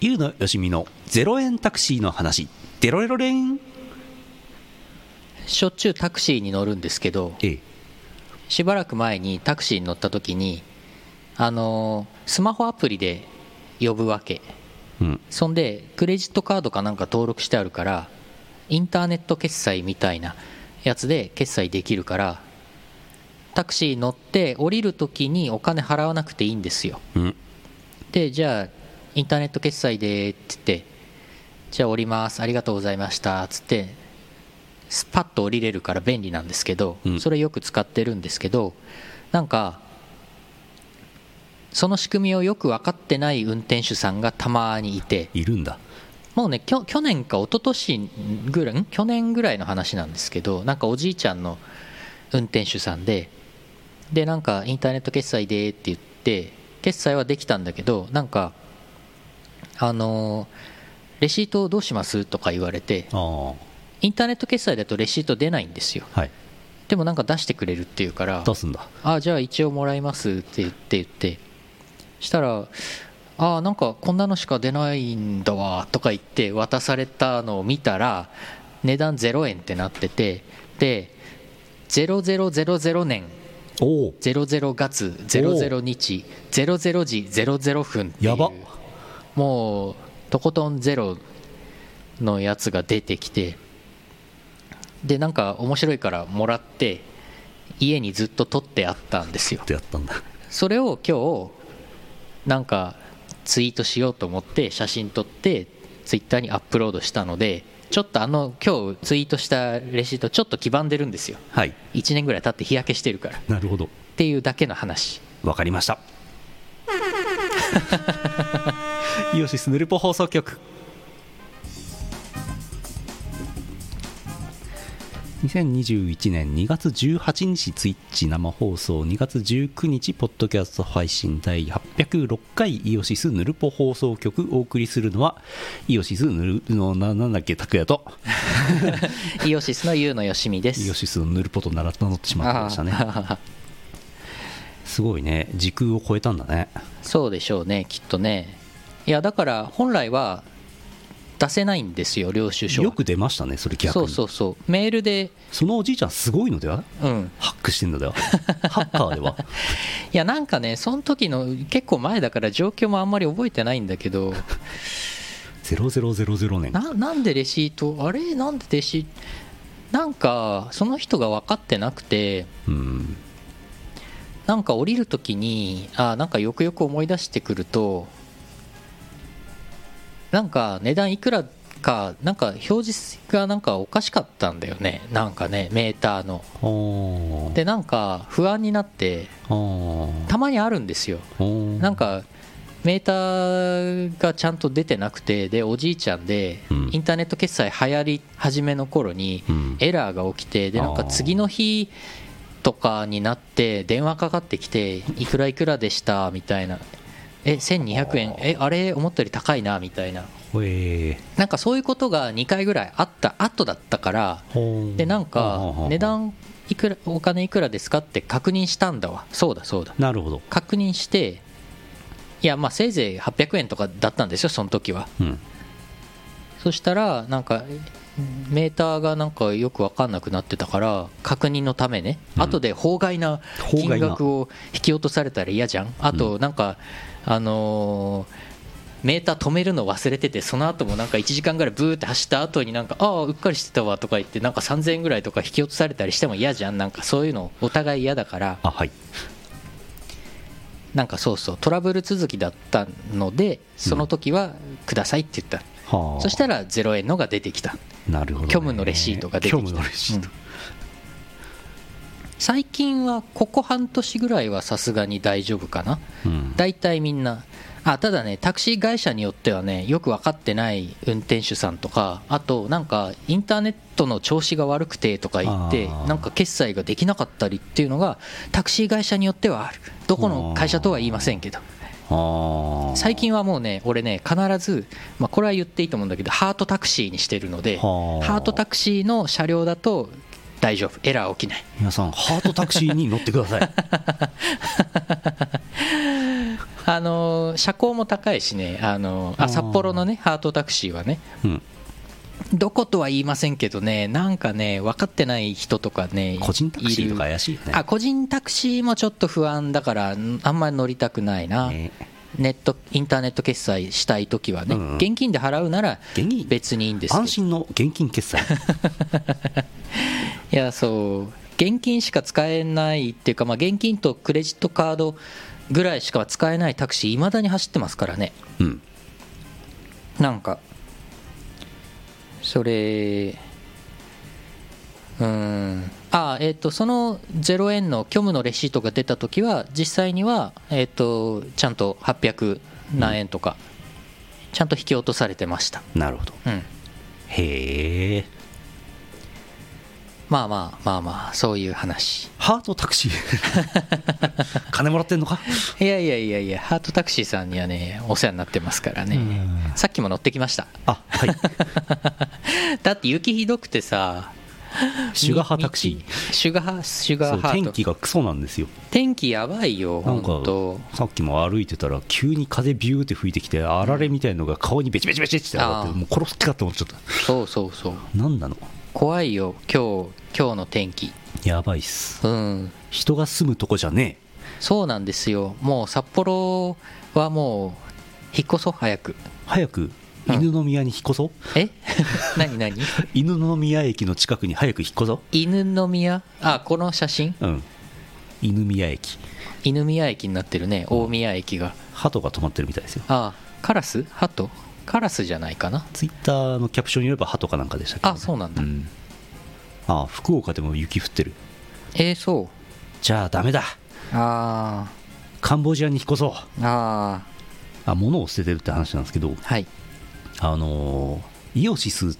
ゆうのよしみの0円タクシーの話。デロレロレン。しょっちゅうタクシーに乗るんですけどええ。しばらく前にタクシーに乗った時にあのースマホアプリで呼ぶわけ。うん。そんでクレジットカードかなんか登録してあるからインターネット決済みたいなやつで決済できるからタクシー乗って降りる時にお金払わなくていいんですよ。うん。でじゃあインターネット決済でって言ってじゃあ降ります。ありがとうございましたつってスパッと降りれるから便利なんですけど、うん。それよく使ってるんですけどなんかその仕組みをよく分かってない運転手さんがたまにいて。いるんだ。もうねきょ去年か一昨年ぐらいん去年ぐらいの話なんですけどなんかおじいちゃんの運転手さんででなんかインターネット決済でって言って決済はできたんだけどなんかあのーレシートどうします？とか言われてあインターネット決済だとレシート出ないんですよ。あはい。でもなんか出してくれるっていうから出すんだ。あじゃあ一応もらいますって言って言って。したらあなんかこんなのしか出ないんだわとか言って渡されたのを見たら値段0円ってなっててで0000年。おお00月00日00時00分っていう。やばもうとことんゼロのやつが出てきてでなんか面白いからもらって家にずっと取ってあったんですよ。ってやったんだ。それを今日なんかツイートしようと思って写真撮ってツイッターにアップロードしたのでちょっとあの今日ツイートしたレシートちょっと黄ばんでるんですよ。はい。1年ぐらい経って日焼けしてるから。っなるほど。ていうだけの話。わかりました イオシスヌルポ放送局。2021年2月18日ツイッチ生放送2月19日ポッドキャスト配信第806回イオシスヌルポ放送局お送りするのはイオシスヌルのななんだっけ拓也と。イオシスのユウのよしみです。イオシスのヌルポと名乗ってしまってましたね。あすごいね。時空を超えたんだね。そうでしょうねきっとね。いやだから本来は出せないんですよ領収書は。よく出ましたねそれ逆に。そうそうそう。メールで。そのおじいちゃんすごいのでは？うん。ハックしてんのでは？ハッカーでは？いやなんかねその時の結構前だから状況もあんまり覚えてないんだけど。0000年。ななんでレシート？あれ？なんでレシート？なんかその人が分かってなくて。うんなんか降りる時にあなんかよくよく思い出してくるとなんか値段いくらかなんか表示がなんかおかしかったんだよね。なんかねメーターの。でなんか不安になってたまにあるんですよ。なんかメーターがちゃんと出てなくてでおじいちゃんでうん。インターネット決済流行り始めの頃にうん。エラーが起きてでなんか次の日とかになって電話かかってきていくらいくらでした？みたいな。え1200円？えあれ思ったより高いな？みたいな。なんかそういうことが2回ぐらいあった後だったからーでなんか値段いくらお金いくらですかって確認したんだわ。そうだそうだ。なるほど。確認していやまあせいぜい800円とかだったんですよその時は。うん。そしたらなんかメーターがなんかよく分かんなくなってたから確認のためね、うん。後で法外な金額を引き落とされたら嫌じゃん。あとなんか、あのーメーター止めるの忘れててその後もなんか1時間ぐらいブーって走った後になんかああうっかりしてたわとか言ってなんか3000円ぐらいとか引き落とされたりしても嫌じゃん。なんかそういうのお互い嫌だから。あはい。なんかそうそう。トラブル続きだったのでその時はくださいって言った、はあ。そしたら0円のが出てきた。なるほど、ね、虚無のレシートが出てきた。うん。最近はここ半年ぐらいはさすがに大丈夫かな。うん。大体みんな。あただねタクシー会社によってはねよく分かってない運転手さんとかあとなんかインターネットの調子が悪くてとか言ってなんか決済ができなかったりっていうのがタクシー会社によってはある。どこの会社とは言いませんけど最近はもうね俺ね必ず、まあ、これは言っていいと思うんだけどハートタクシーにしてるのではあ。ハートタクシーの車両だと大丈夫。エラー起きない。皆さんハートタクシーに乗ってください。あの車高も高いしねあのあ札幌のねハートタクシーはねうんどことは言いませんけどねなんかね分かってない人とかね個人タクシーとか怪しいよね。あ個人タクシーもちょっと不安だからんあんまり乗りたくないな、ね。ネットインターネット決済したいときはね、うんうん。現金で払うなら別にいいんです安心の現金決済。いやそう。現金しか使えないっていうか、まあ、現金とクレジットカードぐらいしか使えないタクシーいまだに走ってますからね。うん。なんかそれうーん。あえっ、とその0円の虚無のレシートが出た時は実際にはえっ、とちゃんと800何円とか、ちゃんと引き落とされてました。なるほど。うん。へえまあまあまあまあそういう話。ハートタクシー？金もらってんのか？いやいやいやいやハートタクシーさんにはねお世話になってますからね。うん。さっきも乗ってきました。あはい。だって雪ひどくてさシュガーハタクシー？ーシュガーシュガハート。天気がクソなんですよ。天気やばいよなんかさっきも歩いてたら急に風ビューって吹いてきてあられみたいのが顔にベチベチベチって上がってもう殺す気かと思っちゃった。そうそうそう。何なの？怖いよ今日今日の天気。やばいっす。うん。人が住むとこじゃねそうなんですよ。もう札幌はもう引っ越そう早く。え早く？うん。犬宮に引っ越そう、え？何何？犬宮駅の近くに早く引っ越そ犬宮？あこの写真？ううん。犬宮駅。犬宮駅になってるね。大宮駅が。鳩が止まってるみたいですよ。あカラス？ハトカラスじゃないかな。ツイッターのキャプションによれば鳩かなんかでしたけど、あそうなんだ。んあ福岡でも雪降ってる。えー、そう。じゃあダメだ。あカンボジアに引っ越そう。ー。ああ物を捨ててるって話なんですけど。ーはい。あのーイオシス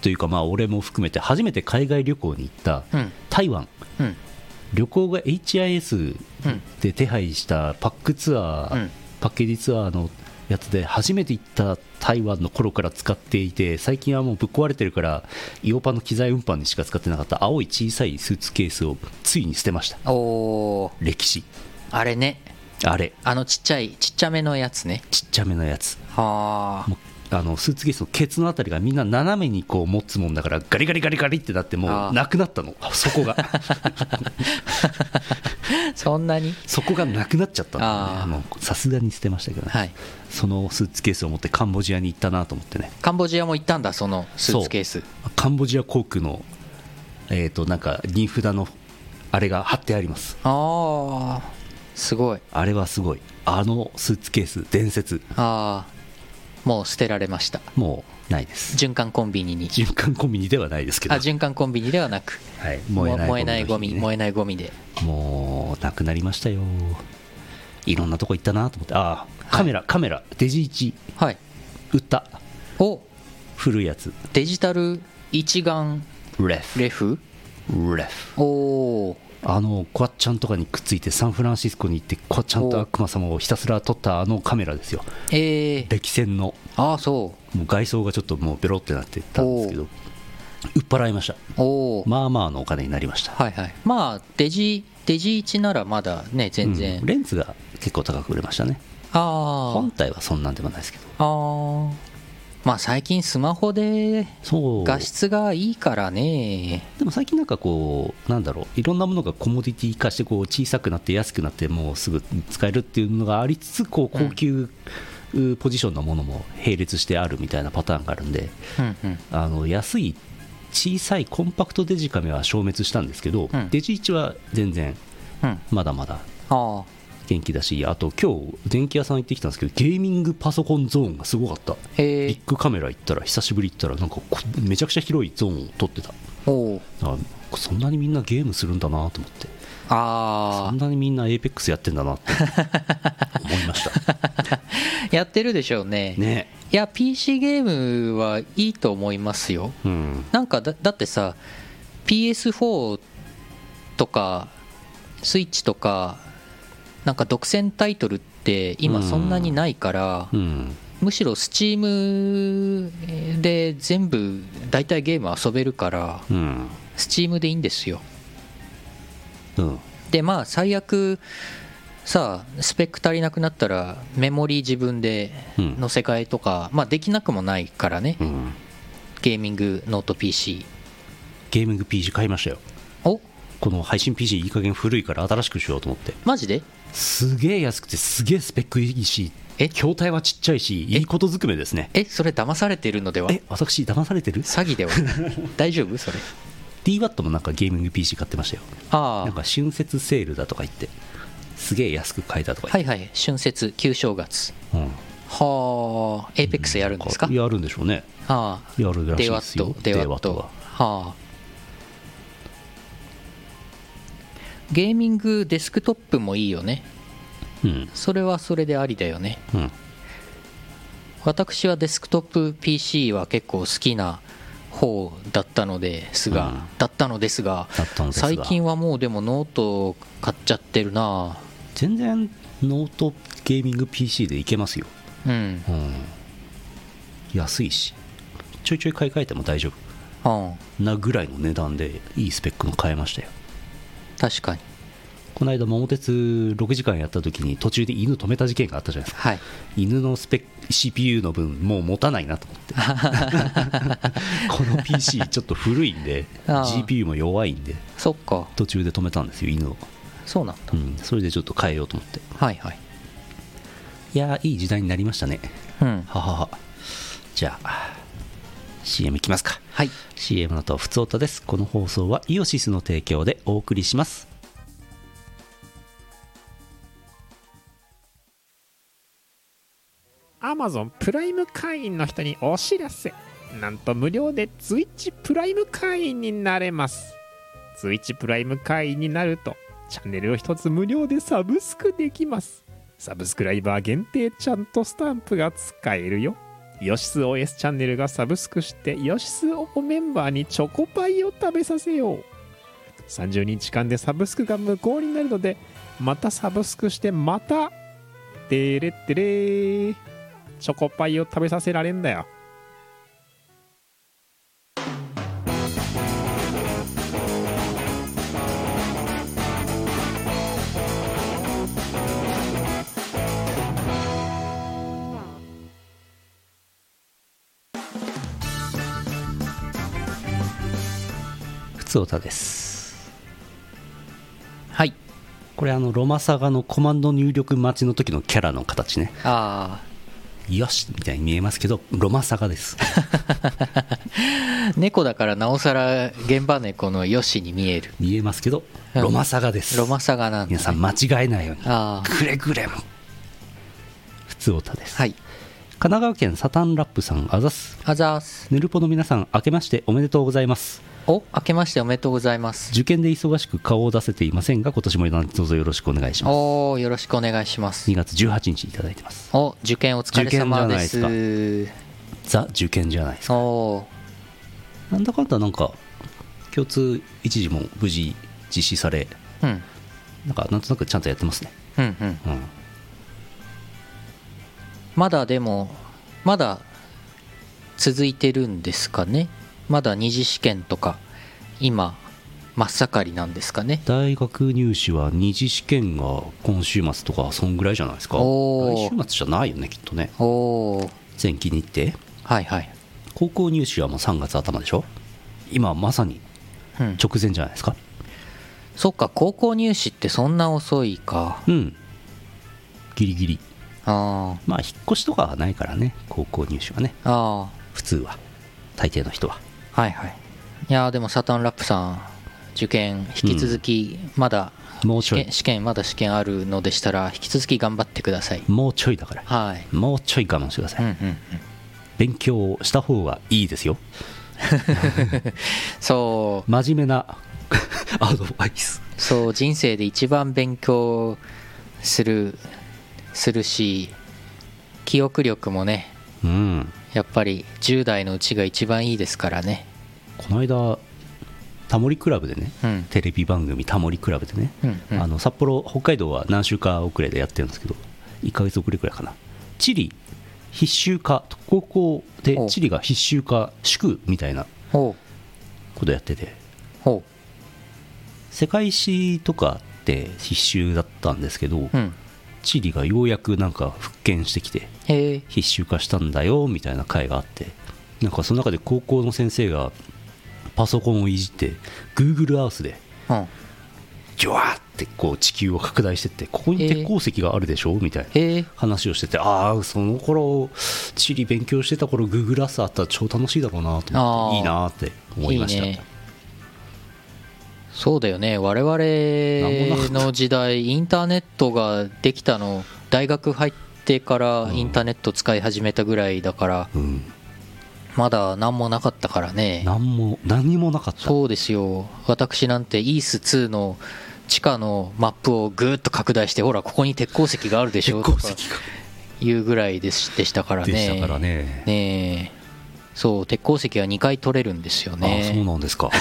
というかまあ俺も含めて初めて海外旅行に行ったうん。台湾。うん。旅行が HIS うん。で手配したパックツアー、うん。パッケージツアーのやつで初めて行った台湾の頃から使っていて最近はもうぶっ壊れてるからイオパの機材運搬にしか使ってなかった青い小さいスーツケースをついに捨てました。おー。歴史。あれね。あれ。あのちっちゃいちっちゃめのやつね。ちっちゃめのやつ。はああのスーツケースのケツのあたりがみんな斜めにこう持つもんだからガリガリガリガリってなってもうなくなったの。そこが。そんなに？そこがなくなっちゃったんだよあー。ねもうさすがに捨てましたけどね、はい。そのスーツケースを持ってカンボジアに行ったなと思ってね。カンボジアも行ったんだそのスーツケース。カンボジア航空のえっ、となんか銀札のあれが貼ってあります。ああすごい。あれはすごい。あのスーツケース伝説。ああもう捨てられました。もうないです。循環コンビニに。循環コンビニではないですけど。あ循環コンビニではなく。はい、燃えないゴミ燃えないゴミで。もうなくなりましたよ。いろんなとこ行ったなと思って。ああカメラ、カメラデジ1はい。売った。お。古いやつ。デジタル一眼レフ。レフ？レフ。おおあのコアッちゃんとかにくっついてサンフランシスコに行ってコアッちゃんと悪魔様をひたすら撮ったあのカメラですよ。ええ。歴戦の。ああそもう外装がちょっともうベロってなってたんですけど売っ払いました。うおおまあまあのお金になりました、はいはい。まあデジデジ1ならまだね全然、うん。レンズが結構高く売れましたね。あ本体はそんなんでもないですけど。あああまあ最近スマホで画質がいいからね。でも最近なんかこうなんだろういろんなものがコモディティ化してこう小さくなって安くなってもうすぐ使えるっていうのがありつつこう高級うポジションのものも並列してあるみたいなパターンがあるんでうんうん。あの安い小さいコンパクトデジカメは消滅したんですけど、うん。デジ1は全然うん。まだまだ元気だしあと今日電気屋さん行ってきたんですけどゲーミングパソコンゾーンがすごかった。ビッグカメラ行ったら久しぶり行ったらなんかこめちゃくちゃ広いゾーンを撮ってた。おそんなにみんなゲームするんだなと思って。そあんなにみんな APEX やってんだなって 思いました。あ やってるでしょうね。ね。いや PC ゲームはいいと思いますよ。うん。なんかだだってさ PS4 とかスイッチとかなんか独占タイトルって今そんなにないから、うん。むしろ Steam で全部大体ゲーム遊べるからうん。Steam でいいんですよ。うん。でまあ最悪さあスペック足りなくなったらメモリー自分でうん。の世界とか、まあできなくもないからね。うん。ゲーミングノート PC ゲーミング PC 買いましたよ。おこの配信 PC いい加減古いから新しくしようと思って。マジで？すげえ安くてすげえスペックいいしえ？筐体はちっちゃいしいいことずくめですね。え？それ騙されてるのでは？え私騙されてる？詐欺では。大丈夫？それ。DWAT もなんかゲーミング PC 買ってましたよ。あなんか春節セールだとか言って。すげえ安く買えたとかはいはい。春節旧正月。うん。はあ。エイペックスやるんですか？やるんでしょうね。ああ。やるらしいですよ。ットデワットは。はあゲーミングデスクトップもいいよね。うん。それはそれでありだよね。うん。私はデスクトップ PC は結構好きな方だったのですが、うん。だったのですが最近はもうでもノート買っちゃってるな。全然ノートゲーミング PC でいけますよ、うん。うん、安いし。ちょいちょい買い替えても大丈うん。夫なぐらいの値段でいいスペックの買えましたよ確かに。この間桃鉄6時間やった時に途中で犬止めた事件があったじゃないですか。はい。犬のスペック CPU の分もう持たないなと思って。この PC ちょっと古いんで GPU も弱いんでそっか。途中で止めたんですよ犬を、そうなんだ。うん、それでちょっと変えようと思って。はいはい。いやーいい時代になりましたね。うん。ははは。じゃあ CM いきますか。はい。CM のとふつおたです。この放送はイオシスの提供でお送りします。アマゾンプライム会員の人にお知らせ。なんと無料で Twitch プライム会員になれます。Twitch プライム会員になるとチャンネルを一つ無料でサブスクできます。サブスクライバー限定ちゃんとスタンプが使えるよヨシス OS チャンネルがサブスクしてヨシスオメンバーにチョコパイを食べさせよう。30日間でサブスクが無効になるのでまたサブスクしてまたてれってれチョコパイを食べさせられんだよ。つおたです。はい。これあのロマサガのコマンド入力待ちの時のキャラの形ね。あよしみたいに見えますけどロマサガです。あ 猫だからなおさら現場猫のヨシに見える。見えますけどうん。ロマサガです。ロマサガなんだ、ね、皆さん間違えないように。ああくれぐれも。ふつおたです、はい。神奈川県サタンラップさんあざす。あざーす。ヌルポの皆さん明けましておめでとうございますお明けましておめでとうございます。受験で忙しく顔を出せていませんが今年もどうぞよろしくお願いします。おおよろしくお願いします。2月18日いただいてます。お受験お疲れ様です。受ザ受験じゃないですか。おおなんだかんだなんか共通一時も無事実施されうん。なんかなんとなくちゃんとやってますね。うんうん。うん。まだでもまだ続いてるんですかねまだ二次試験とか今真っ盛りなんですかね？大学入試は二次試験が今週末とかそんぐらいじゃないですか。来週末じゃないよねきっとね。おお前期日程はいはい。高校入試はもう3月頭でしょ？今まさにうん。直前じゃないですか。そっか高校入試ってそんな遅いか。うん。ギリギリ。あまあ引っ越しとかはないからね高校入試はね。ああ普通は。大抵の人は。あはいはい。いやーでもサタンラップさん受験引き続きまだもうちょい。試験試験まだ試験あるのでしたら引き続き頑張ってください。もうちょいだから。はい。もうちょい我慢してください、うんうんうん。勉強した方がいいですよ。そう。真面目な アドバイス。そう人生で一番勉強するするし記憶力もねうんやっぱり10代のうちが一番いいですからね。この間タモリクラブでねうん。テレビ番組「タモリクラブ」でね、うんうん。あの札幌北海道は何週か遅れでやってるんですけど1ヶ月遅れくらいかな。地理必修化高校でお地理が必修化祝みたいなことやってて。ほ世界史とかって必修だったんですけど、うんチリがようやくなんか復権してきて必修化したんだよみたいな回があってなんかその中で高校の先生がパソコンをいじって Google アースでうん。ジュワーってこう地球を拡大してってここに鉄鉱石があるでしょみたいな話をしててああその頃地理勉強してた頃 Google アースあったら超楽しいだろうなと思っていいなって思いました。いいねそうだよね。我々の時代インターネットができたの大学入ってからインターネット使い始めたぐらいだからうん。まだ何もなかったからね。何も何もなかった。そうですよ。私なんてイース2の地下のマップをぐーっと拡大してほらここに鉄鉱石があるでし鉄ょとかいうぐらいでしたからね。でしたからね。ねえそう鉄鉱石は2回取れるんですよああそうねなんですか。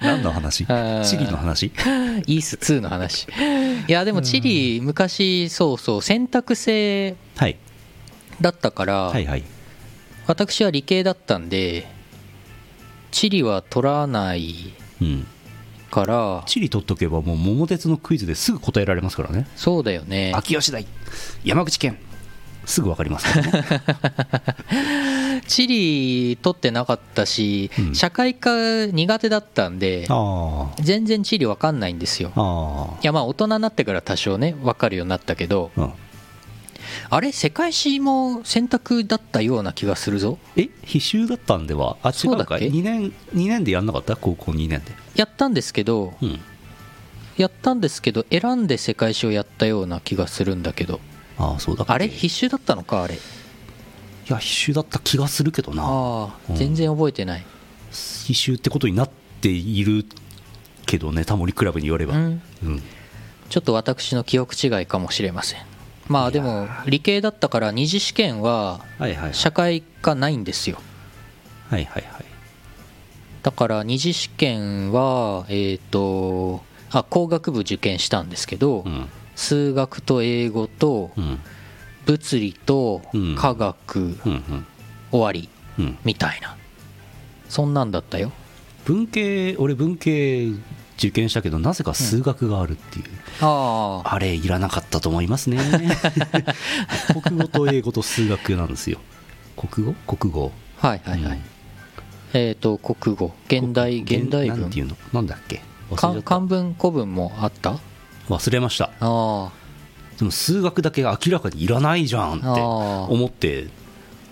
何の話？チリの話？イース2の話。いやでもチリ昔そうそう選択制はい。だったから、はいはい。私は理系だったんで地理は取らないうん。から。チリ取っとけばもう桃鉄のクイズですぐ答えられますからね。そうだよね。秋吉台山口県すぐ分かりますね。地理取ってなかったし、うん。社会科苦手だったんであ全然地理わかんないんですよ。いやまあ大人になってから多少ね分かるようになったけどあうん。あれ世界史も選択だったような気がするぞ。え？必修だったんでは？あ違うのか。そうだっけ？2年2年でやんなかった？高校2年で。やったんですけどうん。やったんですけど選んで世界史をやったような気がするんだけどああそうだあれ？必修だったのかあれ？いや必修だった気がするけどな。ああうん。全然覚えてない。必修ってことになっているけどねタモリクラブによれば。うん。うん。ちょっと私の記憶違いかもしれません。まあでも理系だったから二次試験は社会科ないんですよ。はいはいはい。だから二次試験はえっ、とあ工学部受験したんですけど、うん数学と英語とうん。物理とうん。科学うんうん。終わりうん。みたいな。そんなんだったよ。文系俺文系受験したけどなぜか数学があるっていう、ああ。あれいらなかったと思いますね。国語と英語と数学なんですよ。国語？国語。はいはいはい、うん。えっ、と国語。現代現代文。なんていうの？なんだっけ？漢文古文もあった？忘れました。あでも数学だけが明らかにいらないじゃんって思ってっ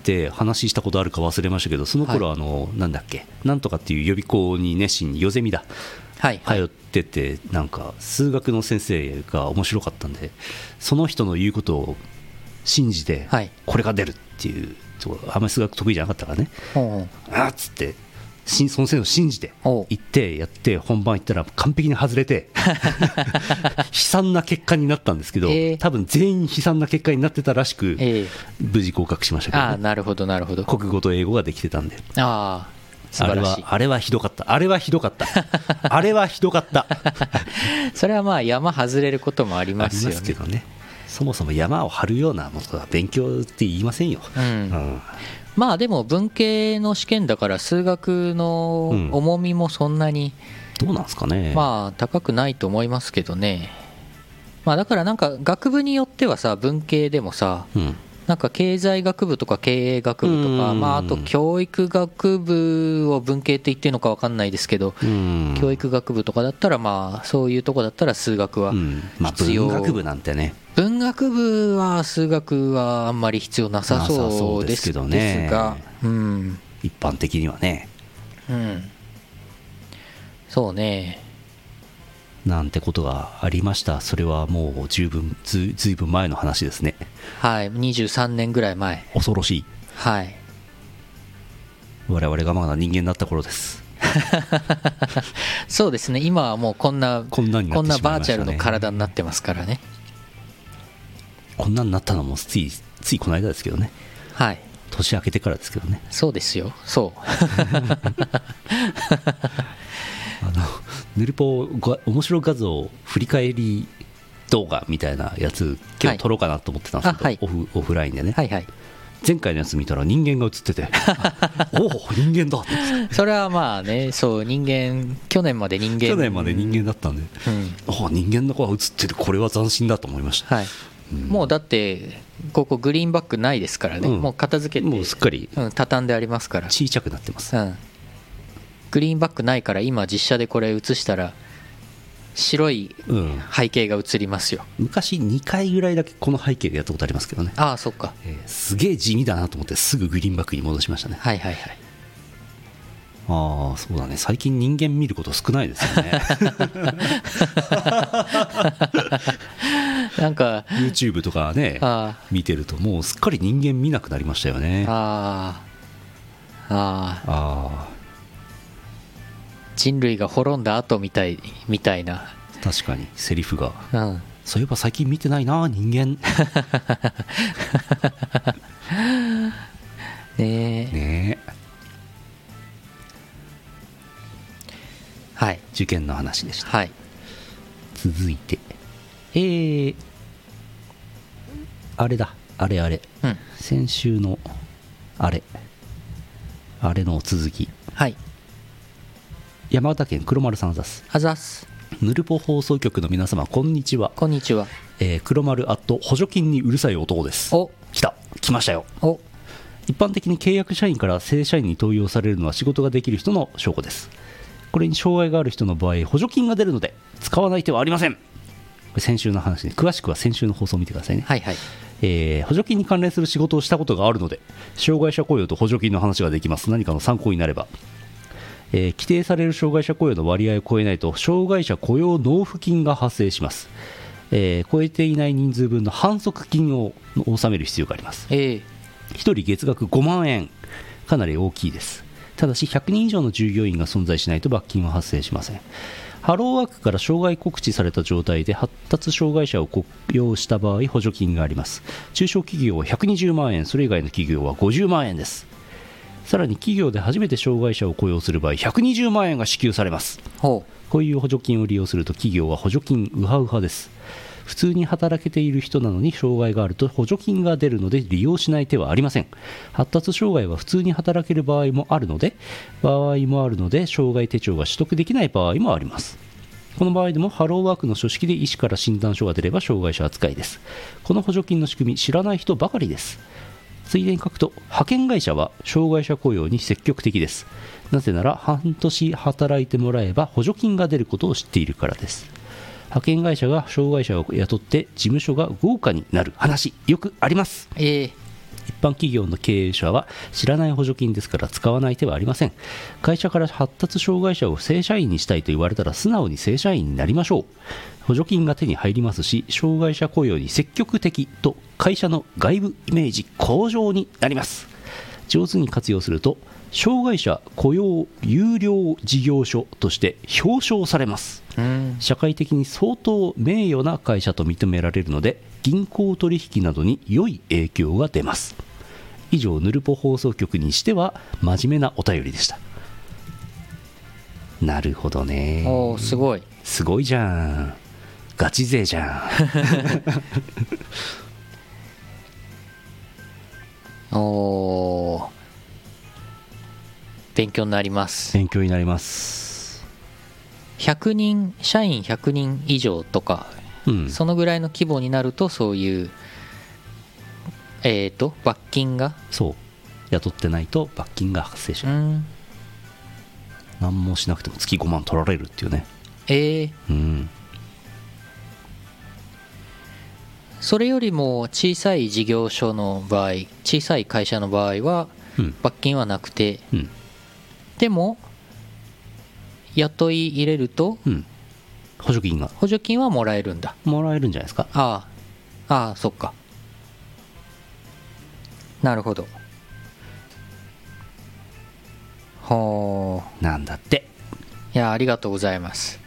て話したことあるか忘れましたけどその頃あの、なんだっけなんとかっていう予備校に熱心にヨゼミだ。あはいはい。通っててなんか数学の先生が面白かったんでその人の言うことを信じてはい。これが出るっていうあんまり数学得意じゃなかったからね。あっつってしその先生を信じて行ってやって本番行ったら完璧に外れて 悲惨な結果になったんですけど、えー多分全員悲惨な結果になってたらしく、ええ。無事合格しましたけど。ね、ああなるほどなるほど。あ国語と英語ができてたんで。あ素あれ晴らしい。はあれはひどかった。あれはひどかった。あれはひどかった。それはまあ山外れることもありますよね。けどね。そもそも山を張るようなものは勉強って言いませんよ、うん。うんまあでも文系の試験だから数学のうん重みもそんなにどうなんですかね。まあ高くないと思いますけどね。まあだからなんか学部によってはさ文系でもさうん。なんか経済学部とか経営学部とかうん。まああと教育学部を文系って言ってるのか分かんないですけどうん。教育学部とかだったらまあそういうとこだったら数学はうん。まあ必要。文学部なんてね文学部は数学はあんまり必要なさそそううでですすけどね。がうん。一般的にはね。うん。そうね。なんてことがありました。それはもう十分ずずいぶん前の話ですね。はい。23年ぐらい前。恐ろしい。はい。我々がまだ人間だった頃です。そうですね。今はもうこんなこんなになこんなバーチャルの体になってますからねこんなになったのもついついこの間ですけどね。はい。年明けてからですけどね。そうですよ。そう。あのヌルポが面白画像振り返り動画みたいなやつ今はい日撮ろうかなと思ってたんですけど、あはい。オフオフラインでね、はいはい。前回のやつ見たら人間が映ってて。おお人間だ。ってそれはまあねそう人間去年まで人間。去年まで人間だったんで。うん。お人間の子が映っててこれは斬新だと思いました。はい、もうだってここグリーンバックないですからね、うん。もう片付けてもうすっかり。うん、畳んでありますから、小さくなってます。うん、グリーンバックないから今実写でこれ映したら白いうん。背景が映りますよ。昔2回ぐらいだけこの背景でやったことありますけどね、ああそっか。えーすげえ地味だなと思ってすぐグリーンバックに戻しましたね。はいはいはい。ああそうだね。最近人間見ること少ないですよね なんか YouTube とかねあ見てるともうすっかり人間見なくなりましたよね。あああ人類が滅んだ後みたいみたいな。あ確かにセリフが。うん。そういえば最近見てないな人間。ねえ。ねえ。はい。受験の話でした。はい。続いてえー、あれだ。あれあれ。うん。先週のあれ。あれの続き。はい。山形県黒丸さんざす。あざっす。ヌルポ放送局の皆様こんにちは、こんにちは。えー黒丸アット補助金にうるさい男です。お。来た。来ましたよ。お。一般的に契約社員から正社員に登用されるのは仕事ができる人の証拠です。これに障害がある人の場合補助金が出るので使わない手はありません先週の話で詳しくは先週の放送を見てくださいね、はいはい。えー補助金に関連する仕事をしたことがあるので障害者雇用と補助金の話ができます。何かの参考になれば、えー規定される障害者雇用の割合を超えないと障害者雇用納付金が発生します、えー超えていない人数分の反則金を納める必要があります。ええ。1人月額5万円。かなり大きいです。ただし100人以上の従業員が存在しないと罰金は発生しませんハローワークから障害告知された状態で発達障害者を雇用した場合補助金があります。中小企業は120万円それ以外の企業は50万円です。さらに企業で初めて障害者を雇用する場合120万円が支給されます。ほこういう補助金を利用すると企業は補助金ウハウハです普通に働けている人なのに障害があると補助金が出るので利用しない手はありません。発達障害は普通に働ける場合もあるので場合もあるので障害手帳が取得できない場合もありますこの場合でもハローワークの書式で医師から診断書が出れば障害者扱いです。この補助金の仕組み知らない人ばかりです。ついでに書くと派遣会社は障害者雇用に積極的です。なぜなら半年働いてもらえば補助金が出ることを知っているからです。派遣会社が障害者を雇って事務所が豪華になる話よくあります。うええ。一般企業の経営者は知らない補助金ですから使わない手はありません。会社から発達障害者を正社員にしたいと言われたら素直に正社員になりましょう。補助金が手に入りますし障害者雇用に積極的と会社の外部イメージ向上になります。上手に活用すると障害者雇用有料事業所として表彰されます。うん社会的に相当名誉な会社と認められるので銀行取引などに良い影響が出ます。以上ヌルポ放送局にしては真面目なお便りでした。なるほどね。おーすごい。すごいじゃん。ガチ勢じゃん。おー。勉強になります。勉強になります100人社員100人以上とかうん。そのぐらいの規模になるとそういうえっ、と罰金がそう。雇ってないと罰金が発生しうない。ん。何もしなくても月5万取られるっていうね。ええうん。それよりも小さい事業所の場合小さい会社の場合はうん。罰金はなくて。うん。でも雇い入れるとうん。補助金が。補助金はもらえるんだ。もらえるんじゃないですか？ああ。ああそっか。なるほど。ほう。なんだって。いやありがとうございます。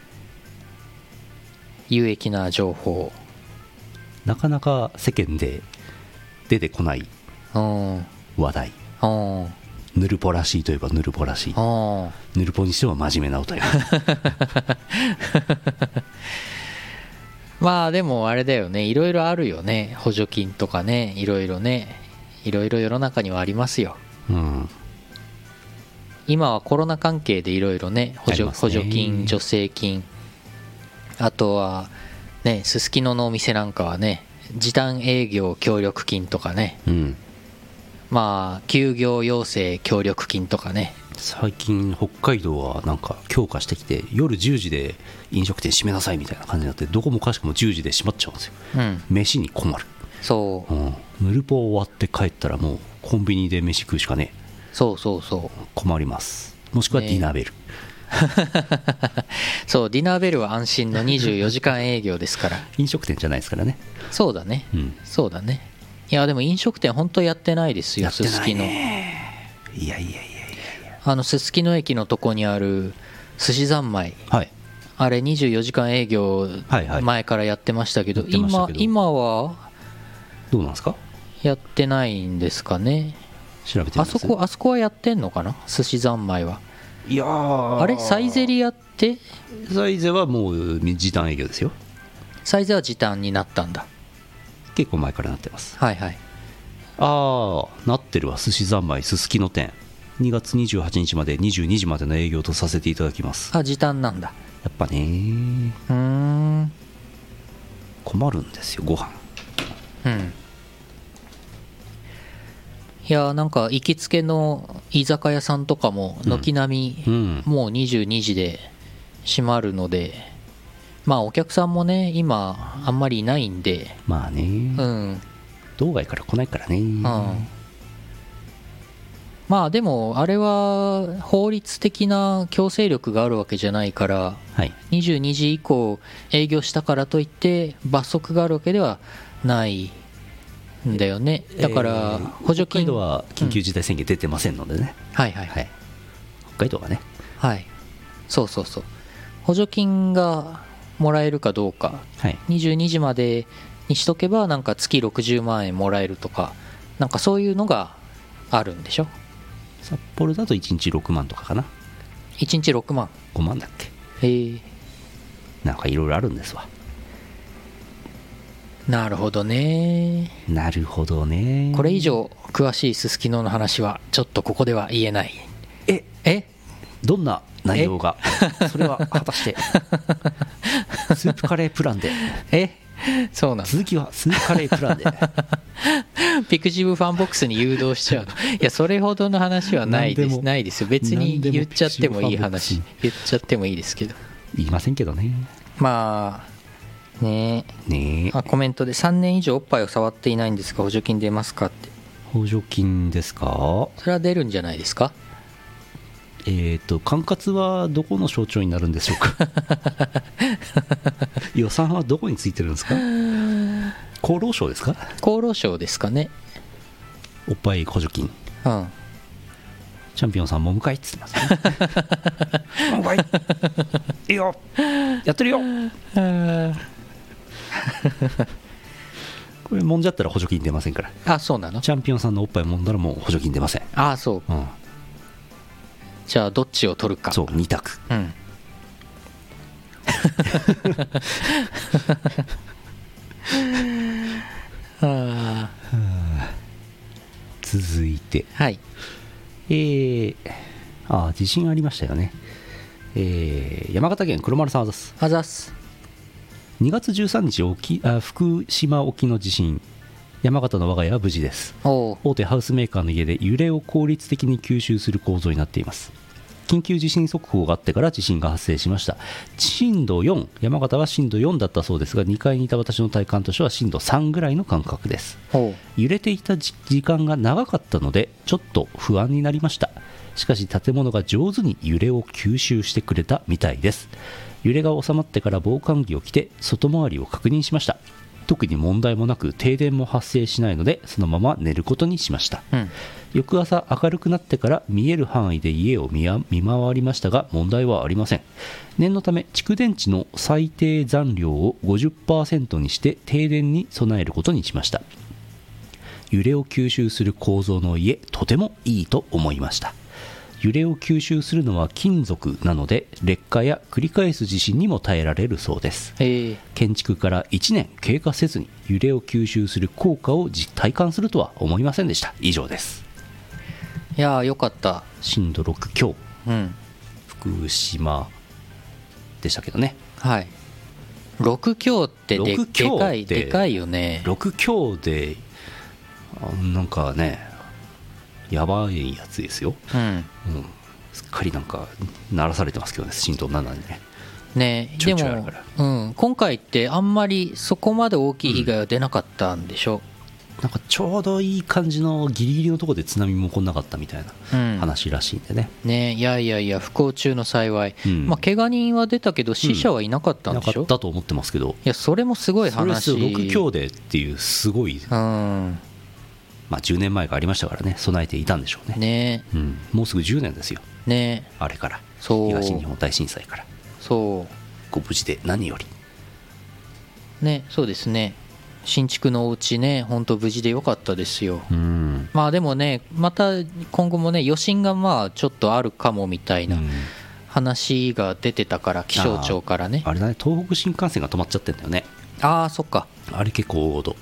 有益な情報。なかなか世間で出てこないうん。話題。うんヌルポらしいといえばヌルポらしい。うんヌルポにしては真面目なお便り。まあでもあれだよね。いろいろあるよね。補助金とかね。いろいろね。いろいろ世の中にはありますよ。うん。今はコロナ関係でいろいろね。補助補助金助成金。あとはねすすきののお店なんかはね。時短営業協力金とかね。うんまあ休業要請協力金とかね。最近北海道はなんか強化してきて夜10時で飲食店閉めなさいみたいな感じになってどこもかしくも10時で閉まっちゃうんですよ。うん。飯に困る、そう。うん、ヌルポ終わって帰ったらもうコンビニで飯食うしかねえ。そうそうそう。困ります。もしくはディナーベル、そうディナーベルは安心の24時間営業ですから。飲食店じゃないですからね。そうだね。うん。そうだねいやでも飲食店本当やってないですよすすきの。ねいやいやいやいあのすすきの駅のとこにある寿司三昧。やはい。あれ24時間営業はいはい。前からやってましたけど,、やってましたけど。今今は？どうなんですか？やってないんですかね。調べてあそこあそこはやってんのかな？寿司三昧は。いやー。あれ？サイゼリやって？サイゼはもう時短営業ですよ。サイゼは時短になったんだ結構前からなってます。はいはい。ああなってるわ。寿司三昧すすきの店。2月28日まで22時までの営業とさせていただきます。あ時短なんだ。やっぱね。うーん。困るんですよご飯。うん。いやなんか行きつけの居酒屋さんとかも軒並みうん。もう22時で閉まるのでまあお客さんもね今あんまりいないんで。まあね、うん。道外から来ないからね、うん。まあでもあれは法律的な強制力があるわけじゃないからはい。22時以降営業したからといって罰則があるわけではないんだよね。だからえー補助金北海道は緊急事態宣言出てませんのでね、はいはい。はい。北海道はね。はい。そうそうそう。補助金がもらえるかどうか。はい。22時までにしとけばなんか月60万円もらえるとかなんかそういうのがあるんでしょ？札幌だと1日6万とかかな。1日6万。5万だっけ。へえ。なんかいろいろあるんですわ。なるほどね。なるほどね。これ以上詳しいすすきのの話はちょっとここでは言えない。え？え？どんな内容が。それは果たして。スープカレープランで。え？そうなん続きはスープカレープランで。ピクシブファンボックスに誘導しちゃうの。いやそれほどの話はないです。ないですよ。別に言っちゃってもいい話。ク言っちゃってもいいですけど。言いませんけどね。まあね。ね。えあコメントで3年以上おっぱいを触っていないんですが補助金出ますかって。補助金ですか？それは出るんじゃないですか？えっ、と管轄はどこの省庁になるんでしょうか？予算はどこについてるんですか？厚労省ですか？厚労省ですかね。おっぱい補助金。うん。チャンピオンさんも向かいっつってます、ね、も向かいいいよ。やってるよ。これ揉んじゃったら補助金出ませんから。あそうなの？チャンピオンさんのおっぱい揉んだらもう補助金出ません、あそう。うん、じゃあどっちを取るか。そう2択うん。あ 続いて。ーはい。えー、あ地震ありましたよね。えー山形県黒丸さんあざす。あざっす。2月13日沖あ福島沖の地震山形の我が家は無事です。大手ハウスメーカーの家で揺れを効率的に吸収する構造になっています。緊急地震速報があってから地震が発生しました。震度4山形は震度4だったそうですが2階にいた私の体感としては震度3ぐらいの感覚です。揺れていた時時間が長かったのでちょっと不安になりました。しかし建物が上手に揺れを吸収してくれたみたいです。揺れが収まってから防寒着を着て外回りを確認しました特に問題もなく停電も発生しないのでそのまま寝ることにしました。うん。翌朝明るくなってから見える範囲で家を見回りましたが問題はありません。念のため蓄電池の最低残量を50%にして停電に備えることにしました。揺れを吸収する構造の家とてもいいと思いました揺れを吸収するのは金属なので劣化や繰り返す地震にも耐えられるそうです。建築から1年経過せずに揺れを吸収する効果を実体感するとは思いませんでした。以上です。いやーよかった。震度6強うん。福島でしたけどね。はい。6強ってで6強でかいでかいよね。6強であなんかねやばいやつですよ、うん。うん、すっかりなんか鳴らされてますけどね震度7にね。ねでもうん、今回ってあんまりそこまで大きい被害は出なかったんでしょ、なんかちょうどいい感じのギリギリのところで津波も起こんなかったみたいなうん。話らしいんでね、ねいやいやいや不幸中の幸い、うん。まあ怪我人は出たけど死者はいなかったんなでしょ、いかったと思ってますけど。やそれもすごいそれ話6強でっていうすごい、うんまあ、10年前がありましたからね備えていたんでしょうね。ね。うん、もうすぐ10年ですよ。ね。あれから。東日本大震災から。そご無事で何より。うねそうですね。新築のお家ね本当無事でよかったですよ。うん。まあでもねまた今後もね余震がまあちょっとあるかもみたいなうん。話が出てたから気象庁からね。あれだね東北新幹線が止まっちゃってんだよね。ああそっか。あれ結構大事。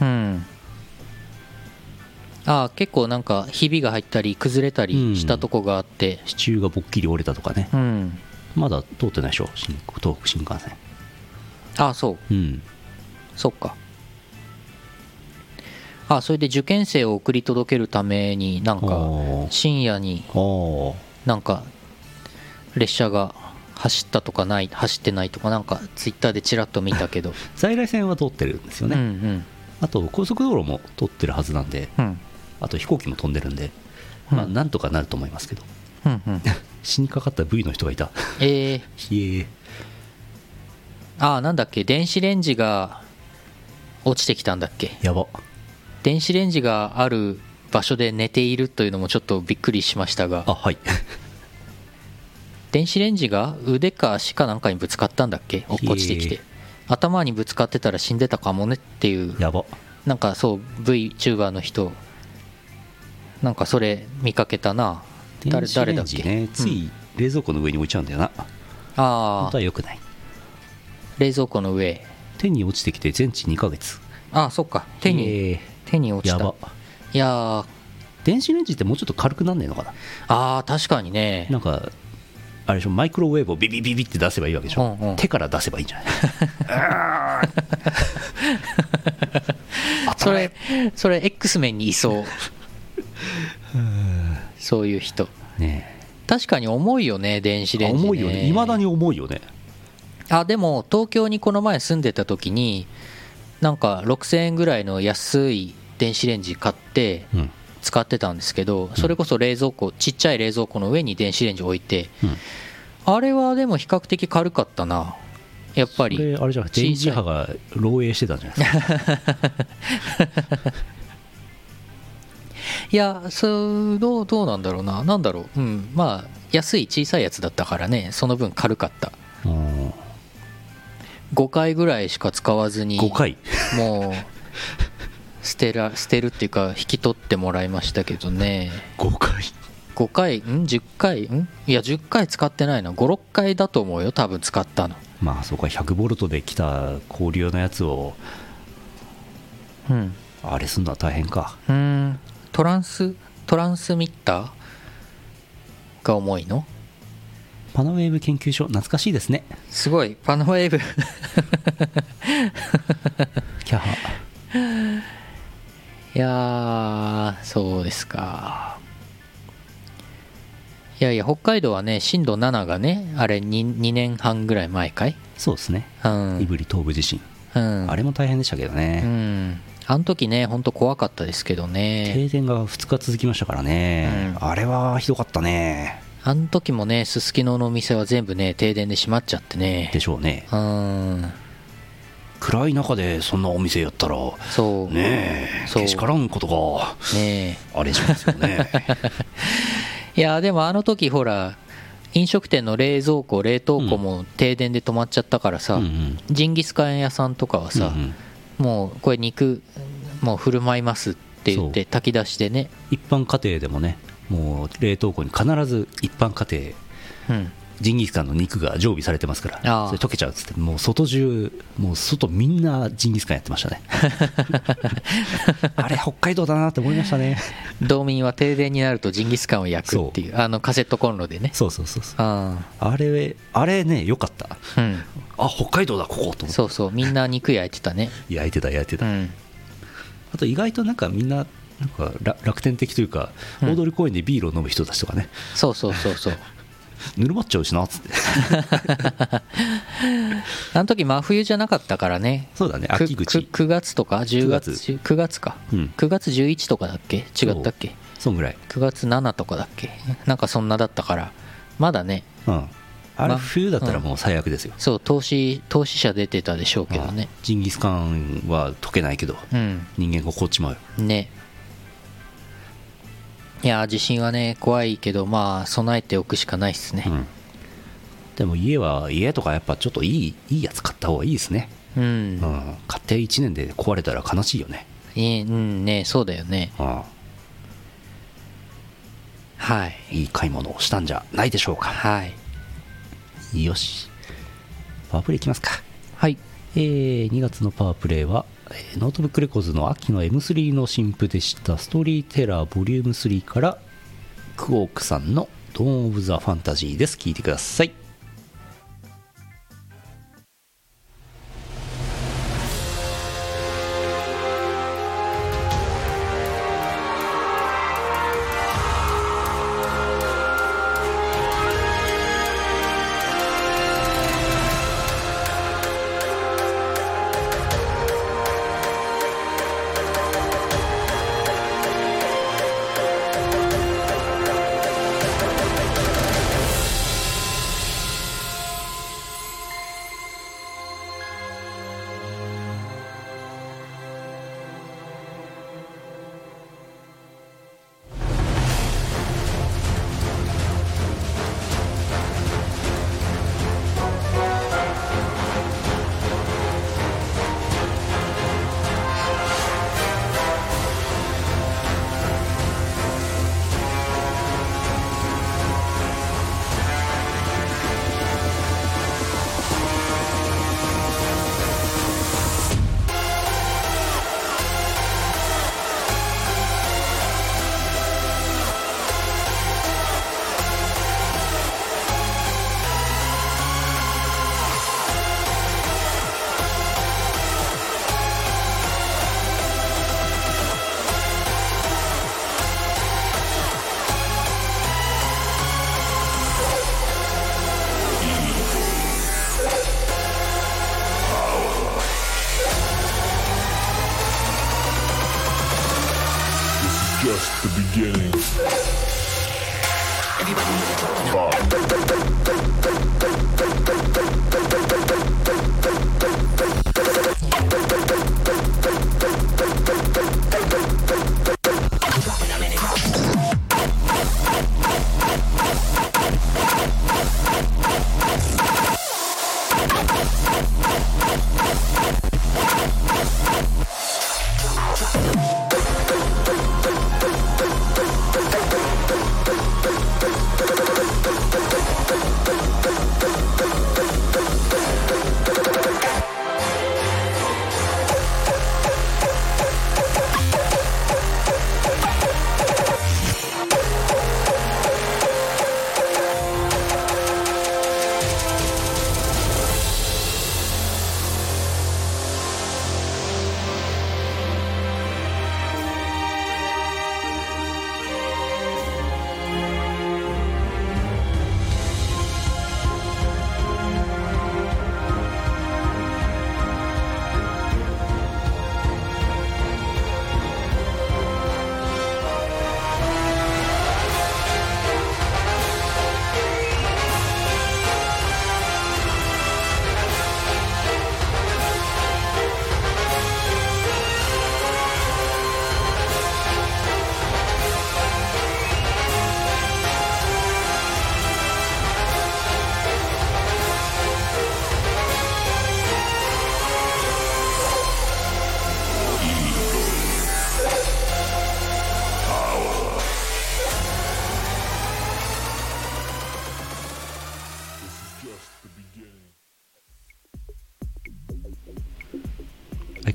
うんああ結構なんかひびが入ったり崩れたりしたとこがあって。支柱がぼっきり折れたとかね。うん、まだ通ってないでしょ？新東北新幹線。ああそう。うん。そっか。ああそれで受験生を送り届けるためになんかあ深夜にあなんか列車が走ったとかない走ってないとかなんかツイッターでちらっと見たけど、在来線は通ってるんですようんうね、ん。あと高速道路も通ってるはずなんで。うんあと飛行機も飛んでるんで、うん。まあなんとかなると思いますけど。うんうん。死にかかった V の人がいた。え えああなんだっけ？電子レンジが落ちてきたんだっけ？やば。電子レンジがある場所で寝ているというのもちょっとびっくりしましたが。あはい。電子レンジが腕か足かなんかにぶつかったんだっけ？落ちてきて。頭にぶつかってたら死んでたかもねっていう。やば。なんかそう VTuber の人なんかそれ見かけたな。誰電子レンジ誰だっけ、ねつい冷蔵庫の上に置いちゃうんだよな、あ本あ当は良くない。冷蔵庫の上。手に落ちてきて全治2ヶ月。ああそっか。手に手に落ちた。やば。いやー。電子レンジってもうちょっと軽くなんねえのかな？ああ確かにね。なんかあれでしょ？マイクロウェーブをビビビビって出せばいいわけでしょ、うんうん。手から出せばいいんじゃない？それそれ X メンにいそうそういう人。ね確かに重いよね電子えレンジ、ね、重いよね。いまだに重いよね。あでも東京にこの前住んでた時になんか6000円ぐらいの安い電子レンジ買ってうん。使ってたんですけどそれこそ冷蔵庫ちっちゃい冷蔵庫の上に電子レンジ置いてうん。あれはでも比較的軽かったな。やっぱこりれあれじゃ電磁波が漏洩してたんじゃないですか いやそうどうどうなんだろうな。なんだろう。うん。まあ安い小さいやつだったからね。その分軽かった。うん。5回ぐらいしか使わずに5回？もう捨てら 捨てるっていうか引き取ってもらいましたけどね。5回？5回？ん？10回？ん？いや10回使ってないな。56回だと思うよ。多分使ったの。まあそこは100ボルトで来た氷用のやつをうん。あれすんのは大変か。うーんトランストランスミッター？が重いの？パナウェーブ研究所懐かしいですね。すごい。パナウェーブ。キャハ。いやーそうですか。いやいや北海道はね震度7がねあれ 2, 2年半ぐらい前かい？そうですね。うん。胆振東部地震。うん。あれも大変でしたけどうねんあの時ね本当怖かったですけどね。停電が2日続きましたからね。うん。あれはひどかったね。あの時もねすすきののお店は全部ね停電で閉まっちゃってね。でしょうね。うん。暗い中でそんなお店やったらそう。ねえけしからんことがねあれしますよね。いやでもあの時ほら飲食店の冷蔵庫冷凍庫も停電で止まっちゃったからさ、うんうん。ジンギスカン屋さんとかはさ、うんうんもうこれ肉もう振る舞いますって言って炊き出しでね。一般家庭でもねもう冷凍庫に必ず一般家庭。うんジンギスカンの肉が常備されてますからそれ溶けちゃうっつって。もう外中もう外みんなジンギスカンやってましたね。あれ北海道だなって思いましたね。道民は停電になるとジンギスカンを焼くっていうあのカセットコンロでね。そうそうそうそう。ああ。れあれねよかった。あうん。あ北海道だここと思って。そうそうみんな肉焼いてたね。焼いてた焼いてた、うん。あと意外となんかみんななんか楽楽天的というか、うん。大通公園でビールを飲む人たちとかね。そうそうそうそうぬるまっちゃうしなっつって。あの時真冬じゃなかったからね。そうだねく秋口。く9月とか10月9 9月か、うん。9月11とかだっけ？違ったっけ？そんぐらい。9月7とかだっけ？なんかそんなだったから。まだね。うん。あれま冬だったらもう最悪ですよ、そう投資投資者出てたでしょうけどね。あジンギスカンは溶けないけど。うん。人間が凍っちまうよねいやー地震はね怖いけどまあ備えておくしかないっすね。うん。でも家は家とかやっぱちょっといいいいやつ買った方がいいですね、うん、うん、買って1年で壊れたら悲しいよね、いいうんねそうだよね。うん、はい。いい買い物をしたんじゃないでしょうか。はい。よし。パワープレイいきますか。はい。えー2月のパワープレイは、えーノートブックレコーズの秋の M3 の新譜でした。ストーリーテラーボリューム3からクオークさんのドーン・オブ・ザ・ファンタジーです。聞いてください。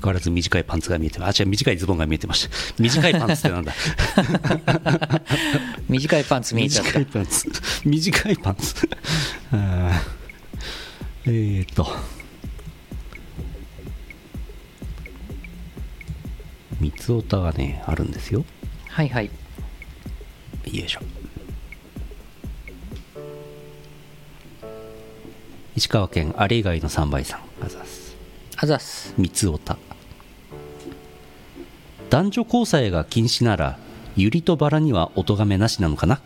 わらず短いパンツが見えてあ違う短いズボンが見えてました。短いパンツってなんだ？短いパンツ見えちゃった。短いパンツ。短いパンツ。えーっと。三つおたがねあるんですよ。はいはい。よいしょ。石川県あれ以外の3倍さん。あざっす。あざっす。三つおた男女交際が禁止ならユリとバラにはお咎めなしなのかな？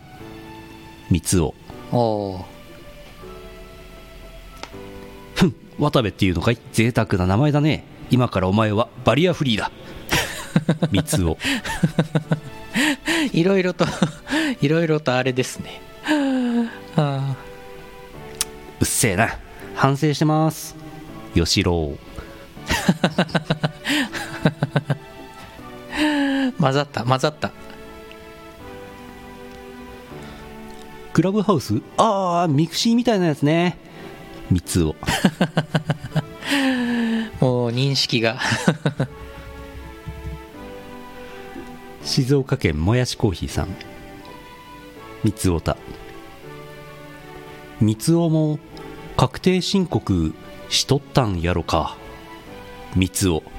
三つおふん渡部っていうのかい？贅沢な名前だね。今からお前はバリアフリーだ。三つお いろいろと いろいろとあれですね。はうっせえな。反省してます。よしろう。あ混ざった混ざった。クラブハウス？ああミクシーみたいなやつね。三つお もう認識が。静岡県もやしコーヒーさん。三つおた。三つおも確定申告しとったんやろか。三つお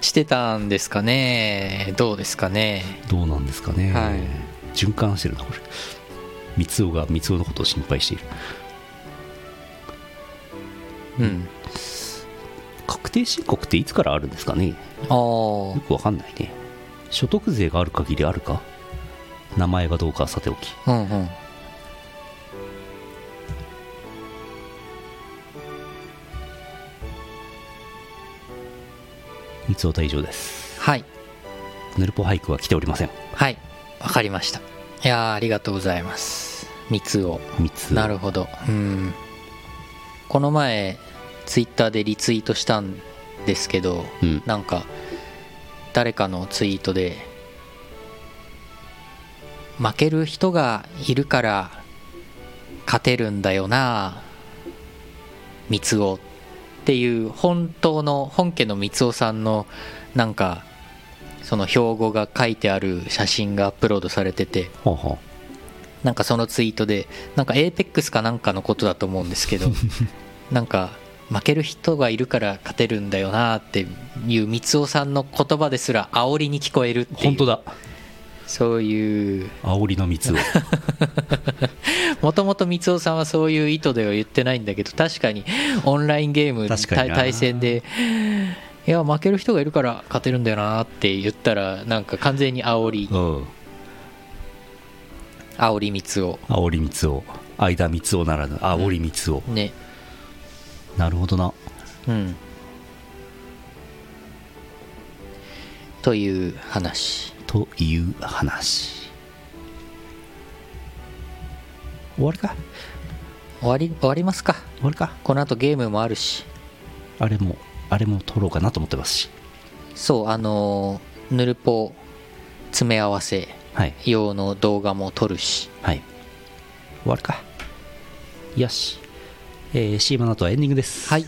してたんですかね。どうですかね。どうなんですかね、はい。循環してるなこれ。三つおが三つおのことを心配している。うん。確定申告っていつからあるんですかね。あよくわかんないね。所得税がある限りあるか。名前がどうかはさておき。あうんうん三つおた以上です。はい。ヌルポ俳句は来ておりません。はい。わかりました。いやーありがとうございます。三つを三つなるほど。うん。この前ツイッターでリツイートしたんですけどうん。なんか誰かのツイートで負ける人がいるから勝てるんだよな三つおっていう本当の本家の三つおさんのなんかその標語が書いてある写真がアップロードされててなんかそのツイートでなんか APEX かなんかのことだと思うんですけど なんか負ける人がいるから勝てるんだよなっていう三尾さんの言葉ですら煽りに聞こえるっていう。本当だそういう。煽りの三つを。もともと三尾さんはそういう意図では言ってないんだけど確かにオンラインゲーム対対戦でいや負ける人がいるから勝てるんだよなって言ったらなんか完全に煽り。うん。煽り三尾煽り三つを。間三つをならぬ煽り三つを、ね。なるほどな。うん。という話という話。終わりか？終わり終わりますか？終わりか？この後ゲームもあるし。あれもあれも撮ろうかなと思ってますし。そうあのーヌルポ詰め合わせはい。用の動画も撮るし。はい。終わるか？よし。えー、CM の後はエンディングです。はい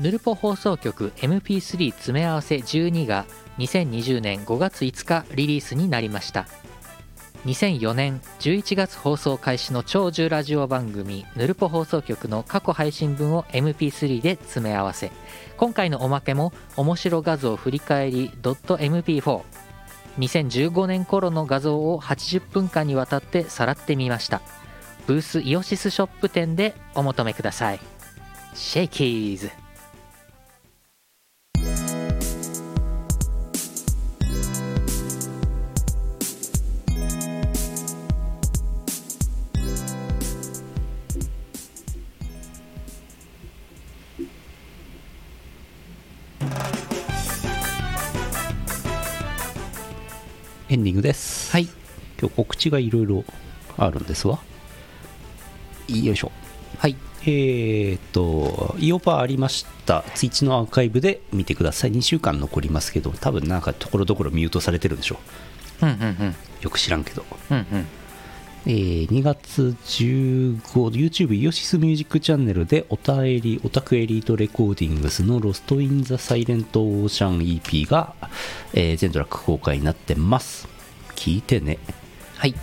ヌルポ放送局 MP3 詰め合わせ12が2020年5月5日リリースになりました。2004年11月放送開始の長寿ラジオ番組ヌルポ放送局の過去配信分を MP3 で詰め合わせ。今回のおまけも面白画像振り返り .mp4 2015年頃の画像を80分間にわたってさらってみました。ブースイオシスショップ店でお求めください。シェイキーズ。エンディングです。はい。今日告知がいろいろあるんですわ。よいしょ。はい。えーっと、イオパありました。ツイッチのアーカイブで見てください。2週間残りますけど、多分なんかところどころミュートされてるんでしょうんうんうん。よく知らんけど。うんうんえー2月15 YouTube イオシスミュージックチャンネルでおたえりオタクエリートレコーディングスのロストインザサイレントオーシャン EP が、えー全トラック公開になってます。聞いてね。はい。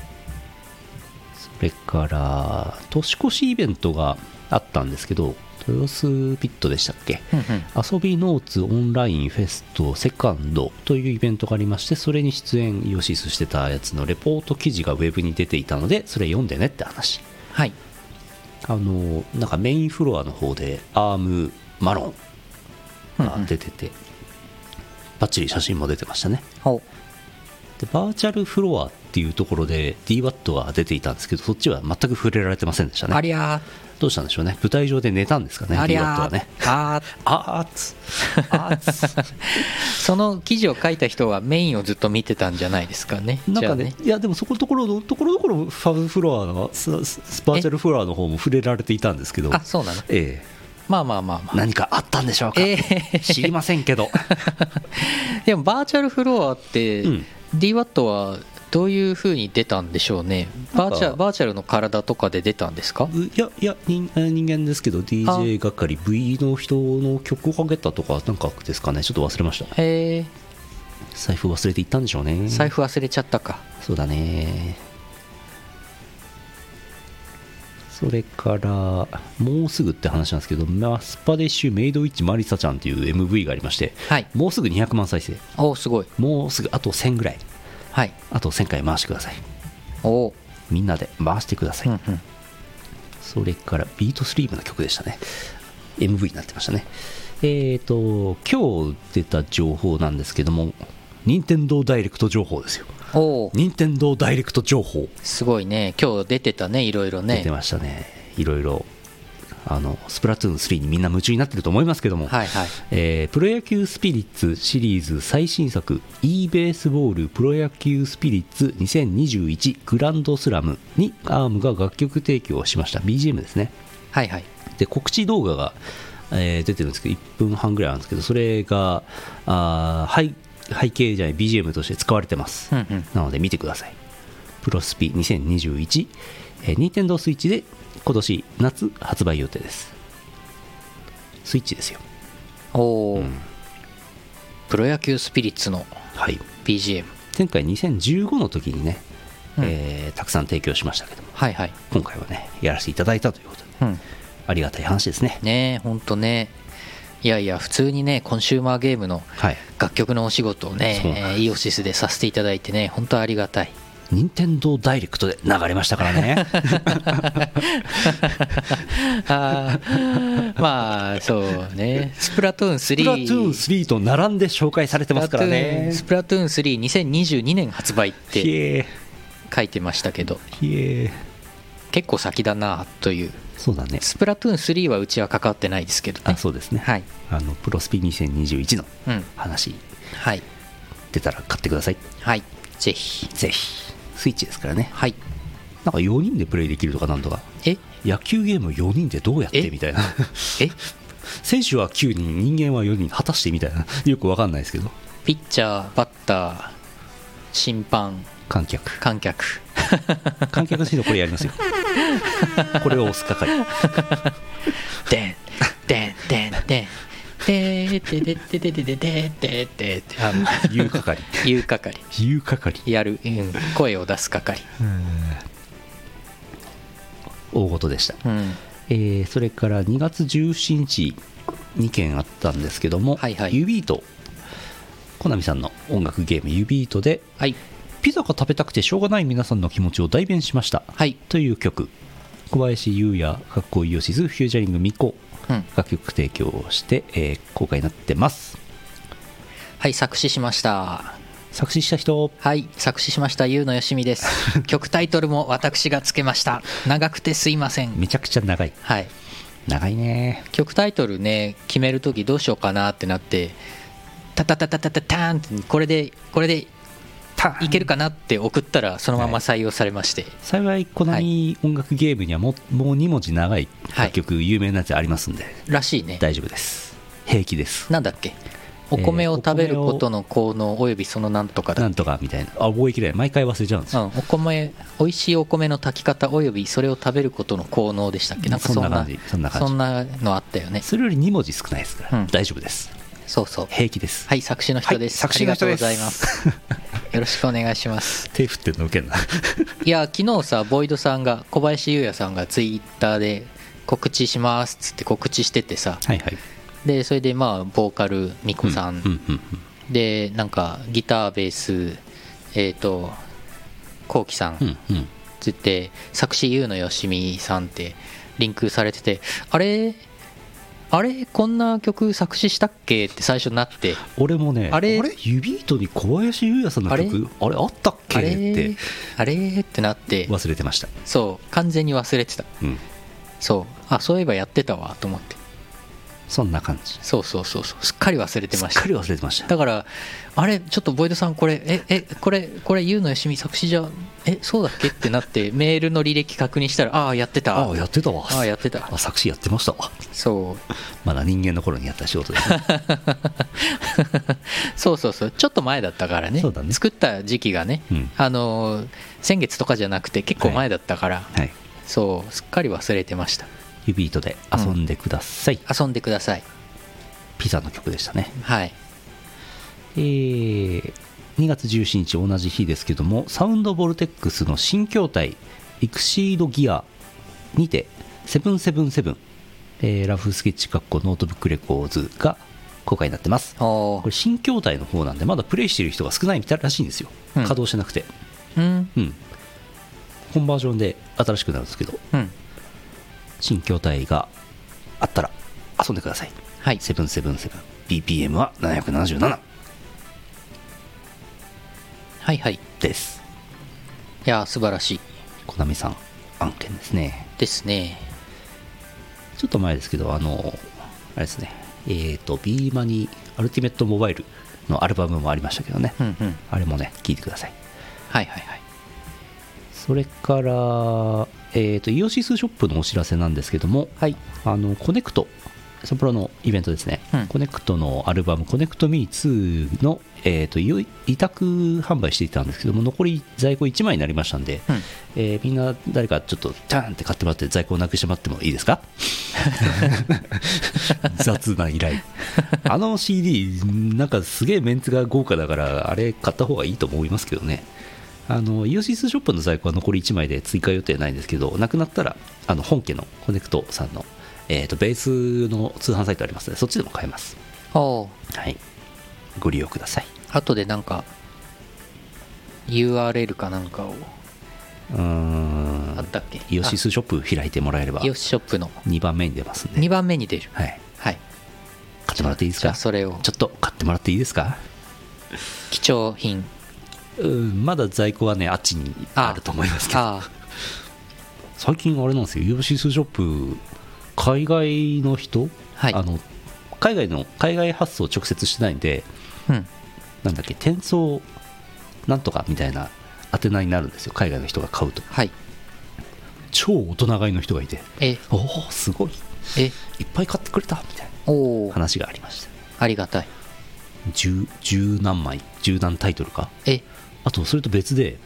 それから年越しイベントがあったんですけど豊洲ピットでしたっけ？うんうん。遊びノーツオンラインフェストセカンドというイベントがありましてそれに出演イオシスしてたやつのレポート記事がウェブに出ていたのでそれ読んでねって話。はい。あのなんかメインフロアの方でアームマロンが出てて、バッチリ写真も出てましたね。ほでバーチャルフロアっていうところで DWAT が出ていたんですけどそっちは全く触れられてませんでしたね。うありゃどうしたんでしょうね。舞台上で寝たんですかねーありゃー。はね。あー。あつ。あつ。その記事を書いた人はメインをずっと見てたんじゃないですかね。なんかじゃね。いやでもそこのところのところどころファブフロアのバーチャルフロアの方も触れられていたんですけど。ああそうなの？えまあまあまあまえあ。何かあったんでしょうか、えー。知りませんけど。でもバーチャルフロアって、うん。DWAT はどういう風に出たんでしょうね。バーチャバーチャルの体とかで出たんですか？ういやいや人人間ですけど DJ 係 V の人の曲をかけたとかなんかですかね。ちょっと忘れました。へえ財布忘れていったんでしょうね。財布忘れちゃったか。そうだね。それからもうすぐって話なんですけどマスパデッシュメイドウィッチマリサちゃんっていう MV がありましてはい。もうすぐ200万再生。おおすごい。もうすぐあと1000ぐらいはい。あと1000回回してください。おお。みんなで回してください、うんうん。それからビートスリームの曲でしたね。MV になってましたね。えーと今日出た情報なんですけども任天堂ダイレクト情報ですよ。おお。任天堂ダイレクト情報。すごいね。今日出てたねいろいろね。出てましたね。いろいろあのスプラトゥーン3にみんな夢中になってると思いますけども、はいはい。えープロ野球スピリッツシリーズ最新作 e ベースボールプロ野球スピリッツ2021グランドスラムにアームが楽曲提供しました。BGM ですね。はいはい。で告知動画が、えー出てるんですけど1分半ぐらいあるんですけどそれがあー背背景じゃない BGM として使われてます、うんうん。なので見てください。プロスピ2021、えー、任天堂スイッチで今年夏発売予定です。スイッチですよ。おお、うん。プロ野球スピリッツのはい。BGM 前回2015の時にね、うん。えーたくさん提供しましたけどもはいはい。今回はねやらせていただいたということでうん。ありがたい話ですね。ねえほんとね。いやいや普通にねコンシューマーゲームのはい。楽曲のお仕事をねそうなんです。えーイオシスでさせていただいてね本当ありがたい任天堂ダイレクトで流れましたからね。あーまあそうね。スプラトゥーン3スプラトゥーン3と並んで紹介されてますからね。スプラトゥーンスプラトゥーン32022年発売っひてえ。書いてましたけど。結構先だなという。そうだね。スプラトゥーン3はうちは関わってないですけどね。あそうですね。はい。あのプロスピ2021のうん。話。はい。出たら買ってください。はい。ぜひ。ぜひスイッチですからね。はい。なんか4人でプレイできるとかなんとか。え？野球ゲーム4人でどうやって？え？みたいな。え？選手は9人人間は4人果たしてみたいな。よくわかんないですけど。ピッチャーバッター審判観客。観客。観客の人これやりますよ。これを押す係。でんでんでんでんでーてでてでででででで。あの言う係。言う係。言う係。やる、うん、声を出す係。大事でした、うん。えーそれから2月17日2件あったんですけども、はいはい。ユビート。コナミさんの音楽ゲームユビートではい。ピザが食べたくてしょうがない皆さんの気持ちを代弁しました。はい。という曲。小林優也かっこイオシスフュージャリングミコうん楽曲提供をして、えー公開になってます。はい作詞しました。作詞した人？はい作詞しましたゆうのよしみです。曲タイトルも私がつけました。長くてすいません。めちゃくちゃ長い。はい。長いね。曲タイトルね決める時どうしようかなってなってタタタタタタターンってこれでこれでいけるかなって送ったらそのまま採用されまして、幸いコナミ音楽ゲームにはもうもう2文字長い楽曲、有名なやつありますんで。らしいね。大丈夫です。平気です。なんだっけ？お米を食べることのの効能およびそのなんとかだなんとかみたいな。あ覚えきれない。毎回忘れちゃうんですよ、うん、お米美味しいお米の炊き方およびそれを食べることの効能でしたっけ？なんかそんなそんな感じそんな感じ。そんなのあったよね。それより2文字少ないですから、うん。大丈夫ですそうそう。平気です、はい作詞の人です、はい作詞の人です。ありがとうございます。よろしくお願いします。手振ってんの受けんな。いや昨日さボイドさんが小林優也さんがツイッターで告知しますっつって告知しててさ。はいはい。でそれでまあボーカルミコさん、うんうんうんでなんかギターベースえっ、とこうきさん、うんうん。つって作詞優のよしみさんってリンクされててあれ？あれ？こんな曲作詞したっけ？って最初になって。俺もねあれ？指糸に小林優也さんの曲あれ？あったっけ？って。あれ？ってなって。忘れてました、そう。完全に忘れてた。うん、そう。あそういえばやってたわと思ってそんな感じ。そうそうそうそう。すっかり忘れてましすったかり忘れてました。だからあれちょっとボイドさんこれええこれこれ優のよしみ作詞じゃえそうだっけ？ってなって メールの履歴確認したらああやってた。ああやってたわ。ああやってた。あ作詞やってましたわ。そう。まだ人間の頃にやった仕事です、ね、そうそうそう。ちょっと前だったからね。そうだね。作った時期がね、うん。あのー先月とかじゃなくて結構前だったから、はい。そうすっかり忘れてました指糸で遊んでください、遊んでください。ピザの曲でしたね。はい。えー2月17日同じ日ですけどもサウンドボルテックスの新筐体イクシードギアにて777、えーラフスケッチ括弧ノートブックレコーズが公開になってます。おこれ新筐体の方なんでまだプレイしてる人が少ないみたいらしいんですよ、うん。稼働してなくて。うん。うん。本バージョンで新しくなるんですけど。うん新筐体があったら遊んでください。はい。777BPM は777はいはい。いです。やー素晴らしい。コナミさん案件ですね。ですね。ちょっと前ですけどあのあれですね。えっ、ー、と B マニアルティメットモバイルのアルバムもありましたけどね、うんうん。あれもね聴いてください。はいはいはい。それから、えー、とイオシスショップのお知らせなんですけども、はい。あのコネクトソプロのイベントですね、うん。コネクトのアルバム「コネクトミー2の、えー、とい委託販売していたんですけども残り在庫1枚になりましたんで、うん。えーみんな誰かちょっとチャーンって買ってもらって在庫をなくしてもらってもいいですか？雑な依頼。あの CD なんかすげえメンツが豪華だからあれ買った方がいいと思いますけどねあのイオシスショップの在庫は残り1枚で追加予定ないんですけどなくなったらあの本家のコネクトさんの、えー、とベースの通販サイトありますのでそっちでも買えます。はい。ご利用ください。後でなんか URL かなんかをうーん。あったっけ？イオシスショップ開いてもらえればイオシショップの。2番目に出ますんで、2番目に出る。はい、はい。買ってもらっていいですか？あそれを。ちょっと買ってもらっていいですか？貴重品うんまだ在庫はねあっちにあると思いますけど。あ最近あれなんですよイオシスショップ海外の人、はい。あの海外の海外発送直接してないんであうん。なんだっけ転送なんとかみたいな宛名になるんですよ。海外の人が買うと。はい。超大人買いの人がいて。え。おおすごい。え。いっぱい買ってくれたみたいな話がありました。ありがたい。十十何枚十何タイトルか。えあとそれと別で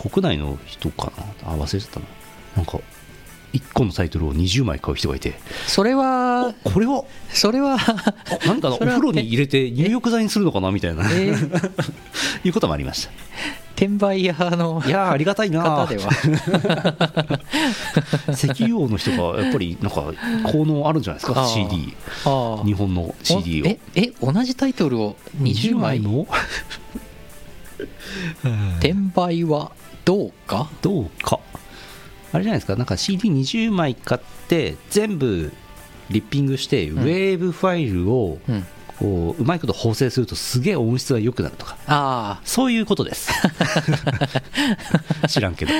国内の人かな？あ忘れちゃったな。なんか1個のタイトルを20枚買う人がいて。それはこれは？それはあなんかなお風呂に入れて入浴剤にするのかな？みたいな。え？ー いうこともありました。転売屋のいやーありがたいな方では。石油王の人がやっぱりなんか効能あるんじゃないですか？CD 日本の CD を。え？え？同じタイトルを20枚の？転売はどうか？どうか？あれじゃないですか？なんか CD20 枚買って全部リッピングして、ウェーブファイルをうんこううまいこと縫製するとすげえ音質が良くなるとか。ああそういうことです。知らんけど。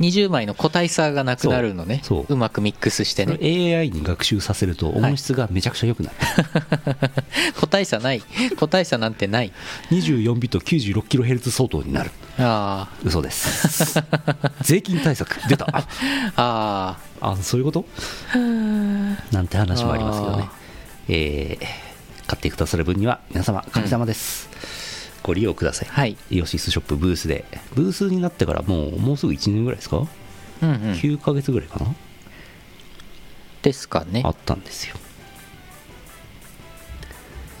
20枚の個体差がなくなるのね。そうまくミックスしてね。AI に学習させると音質がめちゃくちゃ良くなる、個体差ない。個体差なんてない。24ビット 96kHz 相当になる。あ嘘です。税金対策。出た。あああそういうこと？なんて話もありますけどね。えー買ってくださる分には皆様神様です、ご利用ください、はい。イオシスショップブースで。ブースになってからもうもうすぐ1年ぐらいですか、うんうん。9ヶ月ぐらいかな？ですかね。あったんですよ、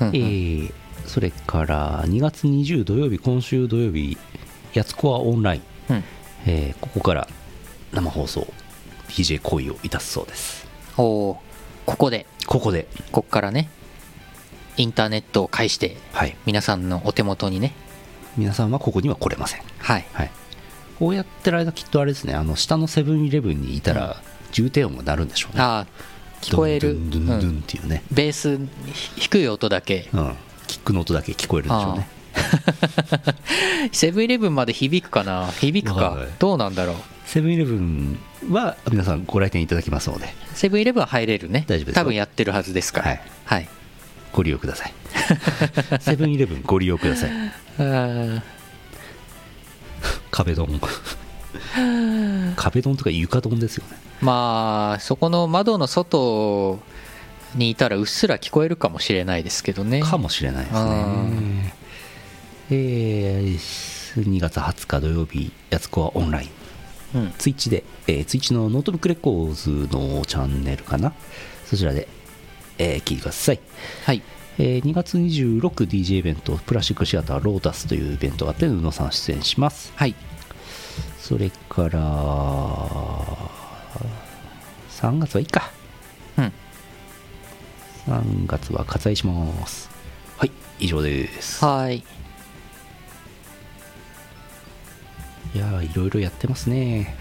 うんうん。えーそれから2月20土曜日今週土曜日やつこはオンライン、うん。えーここから生放送 DJ 行為をいたすそうです。おー。ここで。ここで。こっからねインターネットを介してはい。皆さんのお手元にね。皆さんはここには来れません。はい。はい。こうやってる間きっとあれですねあの下のセブンイレブンにいたら重低音が鳴るんでしょうね。ああ聞こえる。ドゥンドゥンドゥンうんっていうね、ベース低い音だけ。うん、キックの音だけ聞こえるんでしょうね。セブンイレブンまで響くかな？響くか？はい。どうなんだろう？セブンイレブンは皆さんご来店いただきますので。セブンイレブンは入れるね。大丈夫ですよ。多分やってるはずですから。はい。はいご利用ください。セブンイレブンご利用ください。壁ドン。壁ドンとか床ドンですよね。まあそこの窓の外にいたらうっすら聞こえるかもしれないですけどね。かもしれないですね。えー、2月20日土曜日やつこはオンライン。うん。ツイッチで、えーツイッチのノートブックレコーズのチャンネルかな。そちらで、えー聞いてください、はい。えー2月 26DJ イベントプラスチックシアターロータスというイベントがあって宇野さん出演します。はい。それから3月はいいか。うん。3月は割愛します。はい。以上です。はい。いやーいろいろやってますね。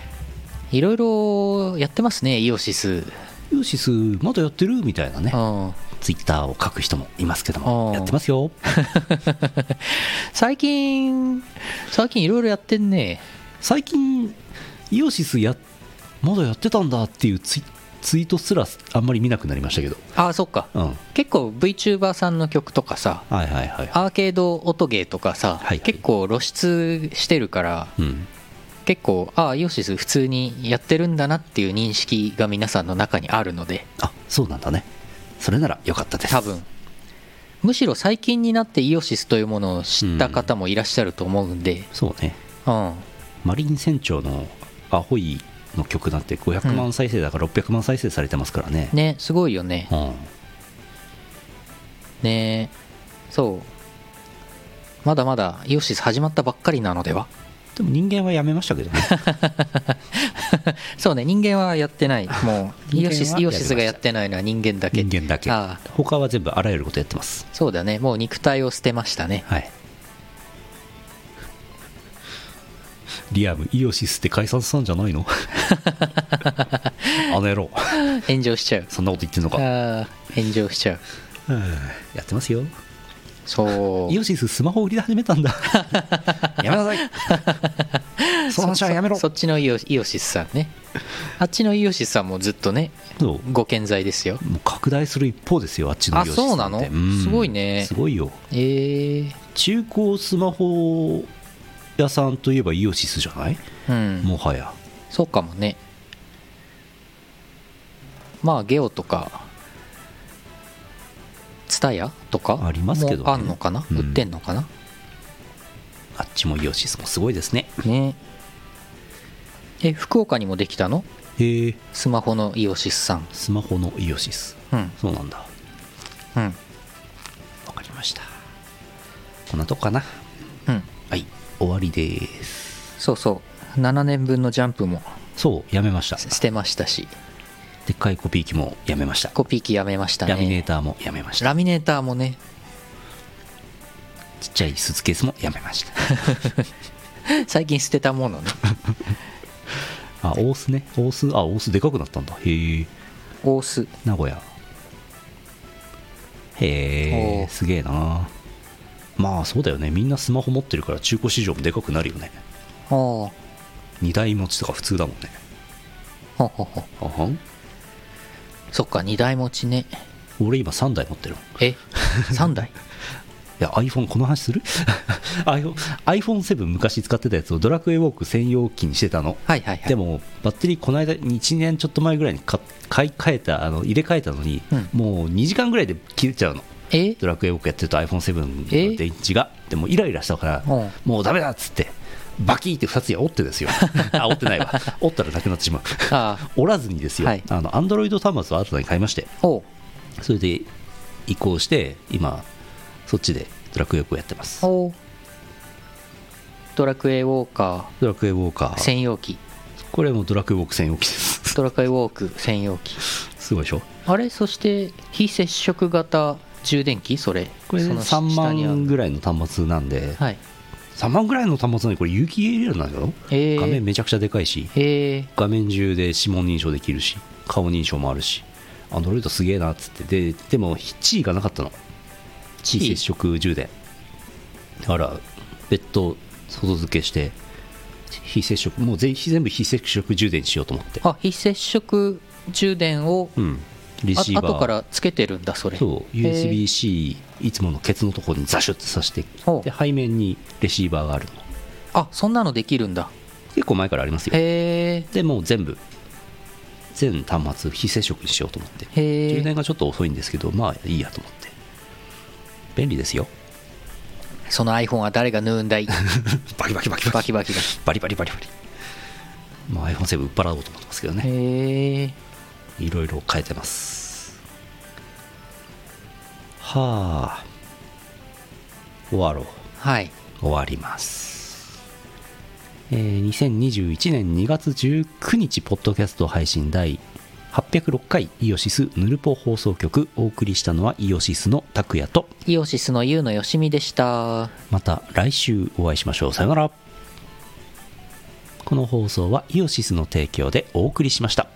いろいろやってますねイオシスユーシスまだやってる？みたいなね。うんツイッターを書く人もいますけども。うんやってますよ。最近最近いろいろやってんね。最近イオシスやまだやってたんだっていうツイツイートすらあんまり見なくなりましたけど。ああそっか。うん。はい結構 VTuber さんの曲とかさはいはい。アーケード音ゲーとかさ、はいはい。結構露出してるからうん結構ああイオシス普通にやってるんだなっていう認識が皆さんの中にあるのであそうなんだね。それならよかったです。多分。むしろ最近になってイオシスというものを知った方もいらっしゃると思うんで、そうね。うん、マリン船長のアホイの曲なんて500万再生だから600万再生されてますからね、ねすごいよね。うん、ねそう。まだまだイオシス始まったばっかりなのでは？でも人間はやめましたけどね。そうね人間はやってない。もうイオシスイオシスがやってないのは人間だけ。人間だけ。ああ。他は全部あらゆることやってます。そうだね。もう肉体を捨てましたね。はい。リアムイオシスって解散したんじゃないの？あの野郎。炎上しちゃう。そんなこと言ってんのか。炎上しちゃう。う んやってますよそう。イオシススマホ売り始めたんだ。やめなさい。その話はやめろ。そそっちのイオイオシスさんね。あっちのイオシスさんもずっとねそう？ご健在ですよ。もう拡大する一方ですよあっちのあイオシスそうなのん。てん。すごいね。すごいよ。えー、中古スマホ屋さんといえばイオシスじゃない？うん。もはや。そうかもね。まあゲオとかツタヤとかありますけどね。もあんのかな、うん。売ってんのかな？あっちもイオシスもすごいですね。ね。え福岡にもできたの？へえ。スマホのイオシスさん。スマホのイオシス。うん。そうなんだ。うん。わかりました。こんなとこかな。うん。はい。終わりです。そうそう。7年分のジャンプも。そうやめました。捨てましたしでっかいコピー機もやめました。コピー機やめましたね。ラミネーターもやめました。ラミネーターもね。ちっちゃいスーツケースもやめました。最近捨てたものね。あ大須ね。大須あ大須でかくなったんだ。へえ。大須名古屋。へえすげえな。まあそうだよね。みんなスマホ持ってるから中古市場もでかくなるよね。ああほ2台持ちとか普通だもんね。ほほほあはん？そっか2台持ちね。俺今3台持ってる。え？3台？いや iPhone この話する？iPhone iPhone7 昔使ってたやつをドラクエウォーク専用機にしてたの。はいはいはい。でもバッテリーこの間1年ちょっと前ぐらいに買買い替えたあの入れ替えたのに、うん。もう2時間ぐらいで切れちゃうの。え？ドラクエウォークやってると iPhone7 の電池が。でもイライラしたからうん。もうダメだっつってバキーって2つや折ってですよ。あ折ってないわ。折ったらなくなってしまう。折らずにですよ、はい。あの Android 端末を新たに買いまして。それで移行して今そっちでドラクエウォーやってます。ドラクエウォーカドラクエウォーカー。ー専用機。これもドラクエウォーク専用機です。ドラクエウォーク専用機。すごいでしょ？あれ？そして非接触型充電器？それ。これその3下にある。万ぐらいの端末なんで。はい3万ぐらいの端末なのにこれ有機 AL なんだよ。えー、画面めちゃくちゃでかいしへえ画面中で指紋認証できるし顔認証もあるしアンドロイドすげえなっつって。ででも地位がなかったの。非接触充電だから別途外付けして非接触もう全全部非接触充電にしようと思って。あ非接触充電をうんレあシーバー後からつけてるんだそれ。そう。USB-C いつものケツのところにザシュッと挿してで背面にレシーバーがあるの。あそんなのできるんだ。結構前からありますよ。へえでもう全部全端末非接触にしようと思って。充電がちょっと遅いんですけどまあいいやと思って。便利ですよ。その iPhone は誰が縫うんだい？バキバキバキバキ。バキバキだ。バリバリバリバリ。まあ iPhone7 売っ払おうと思ってますけどね。へえいろいろ変えてますはあ。終わろう。はい。終わります、えー2021年2月19日ポッドキャスト配信第806回イオシスヌルポ放送局お送りしたのはイオシスの拓也とイオシスのユウのよしみでした。また来週お会いしましょう。さよなら。この放送はイオシスの提供でお送りしました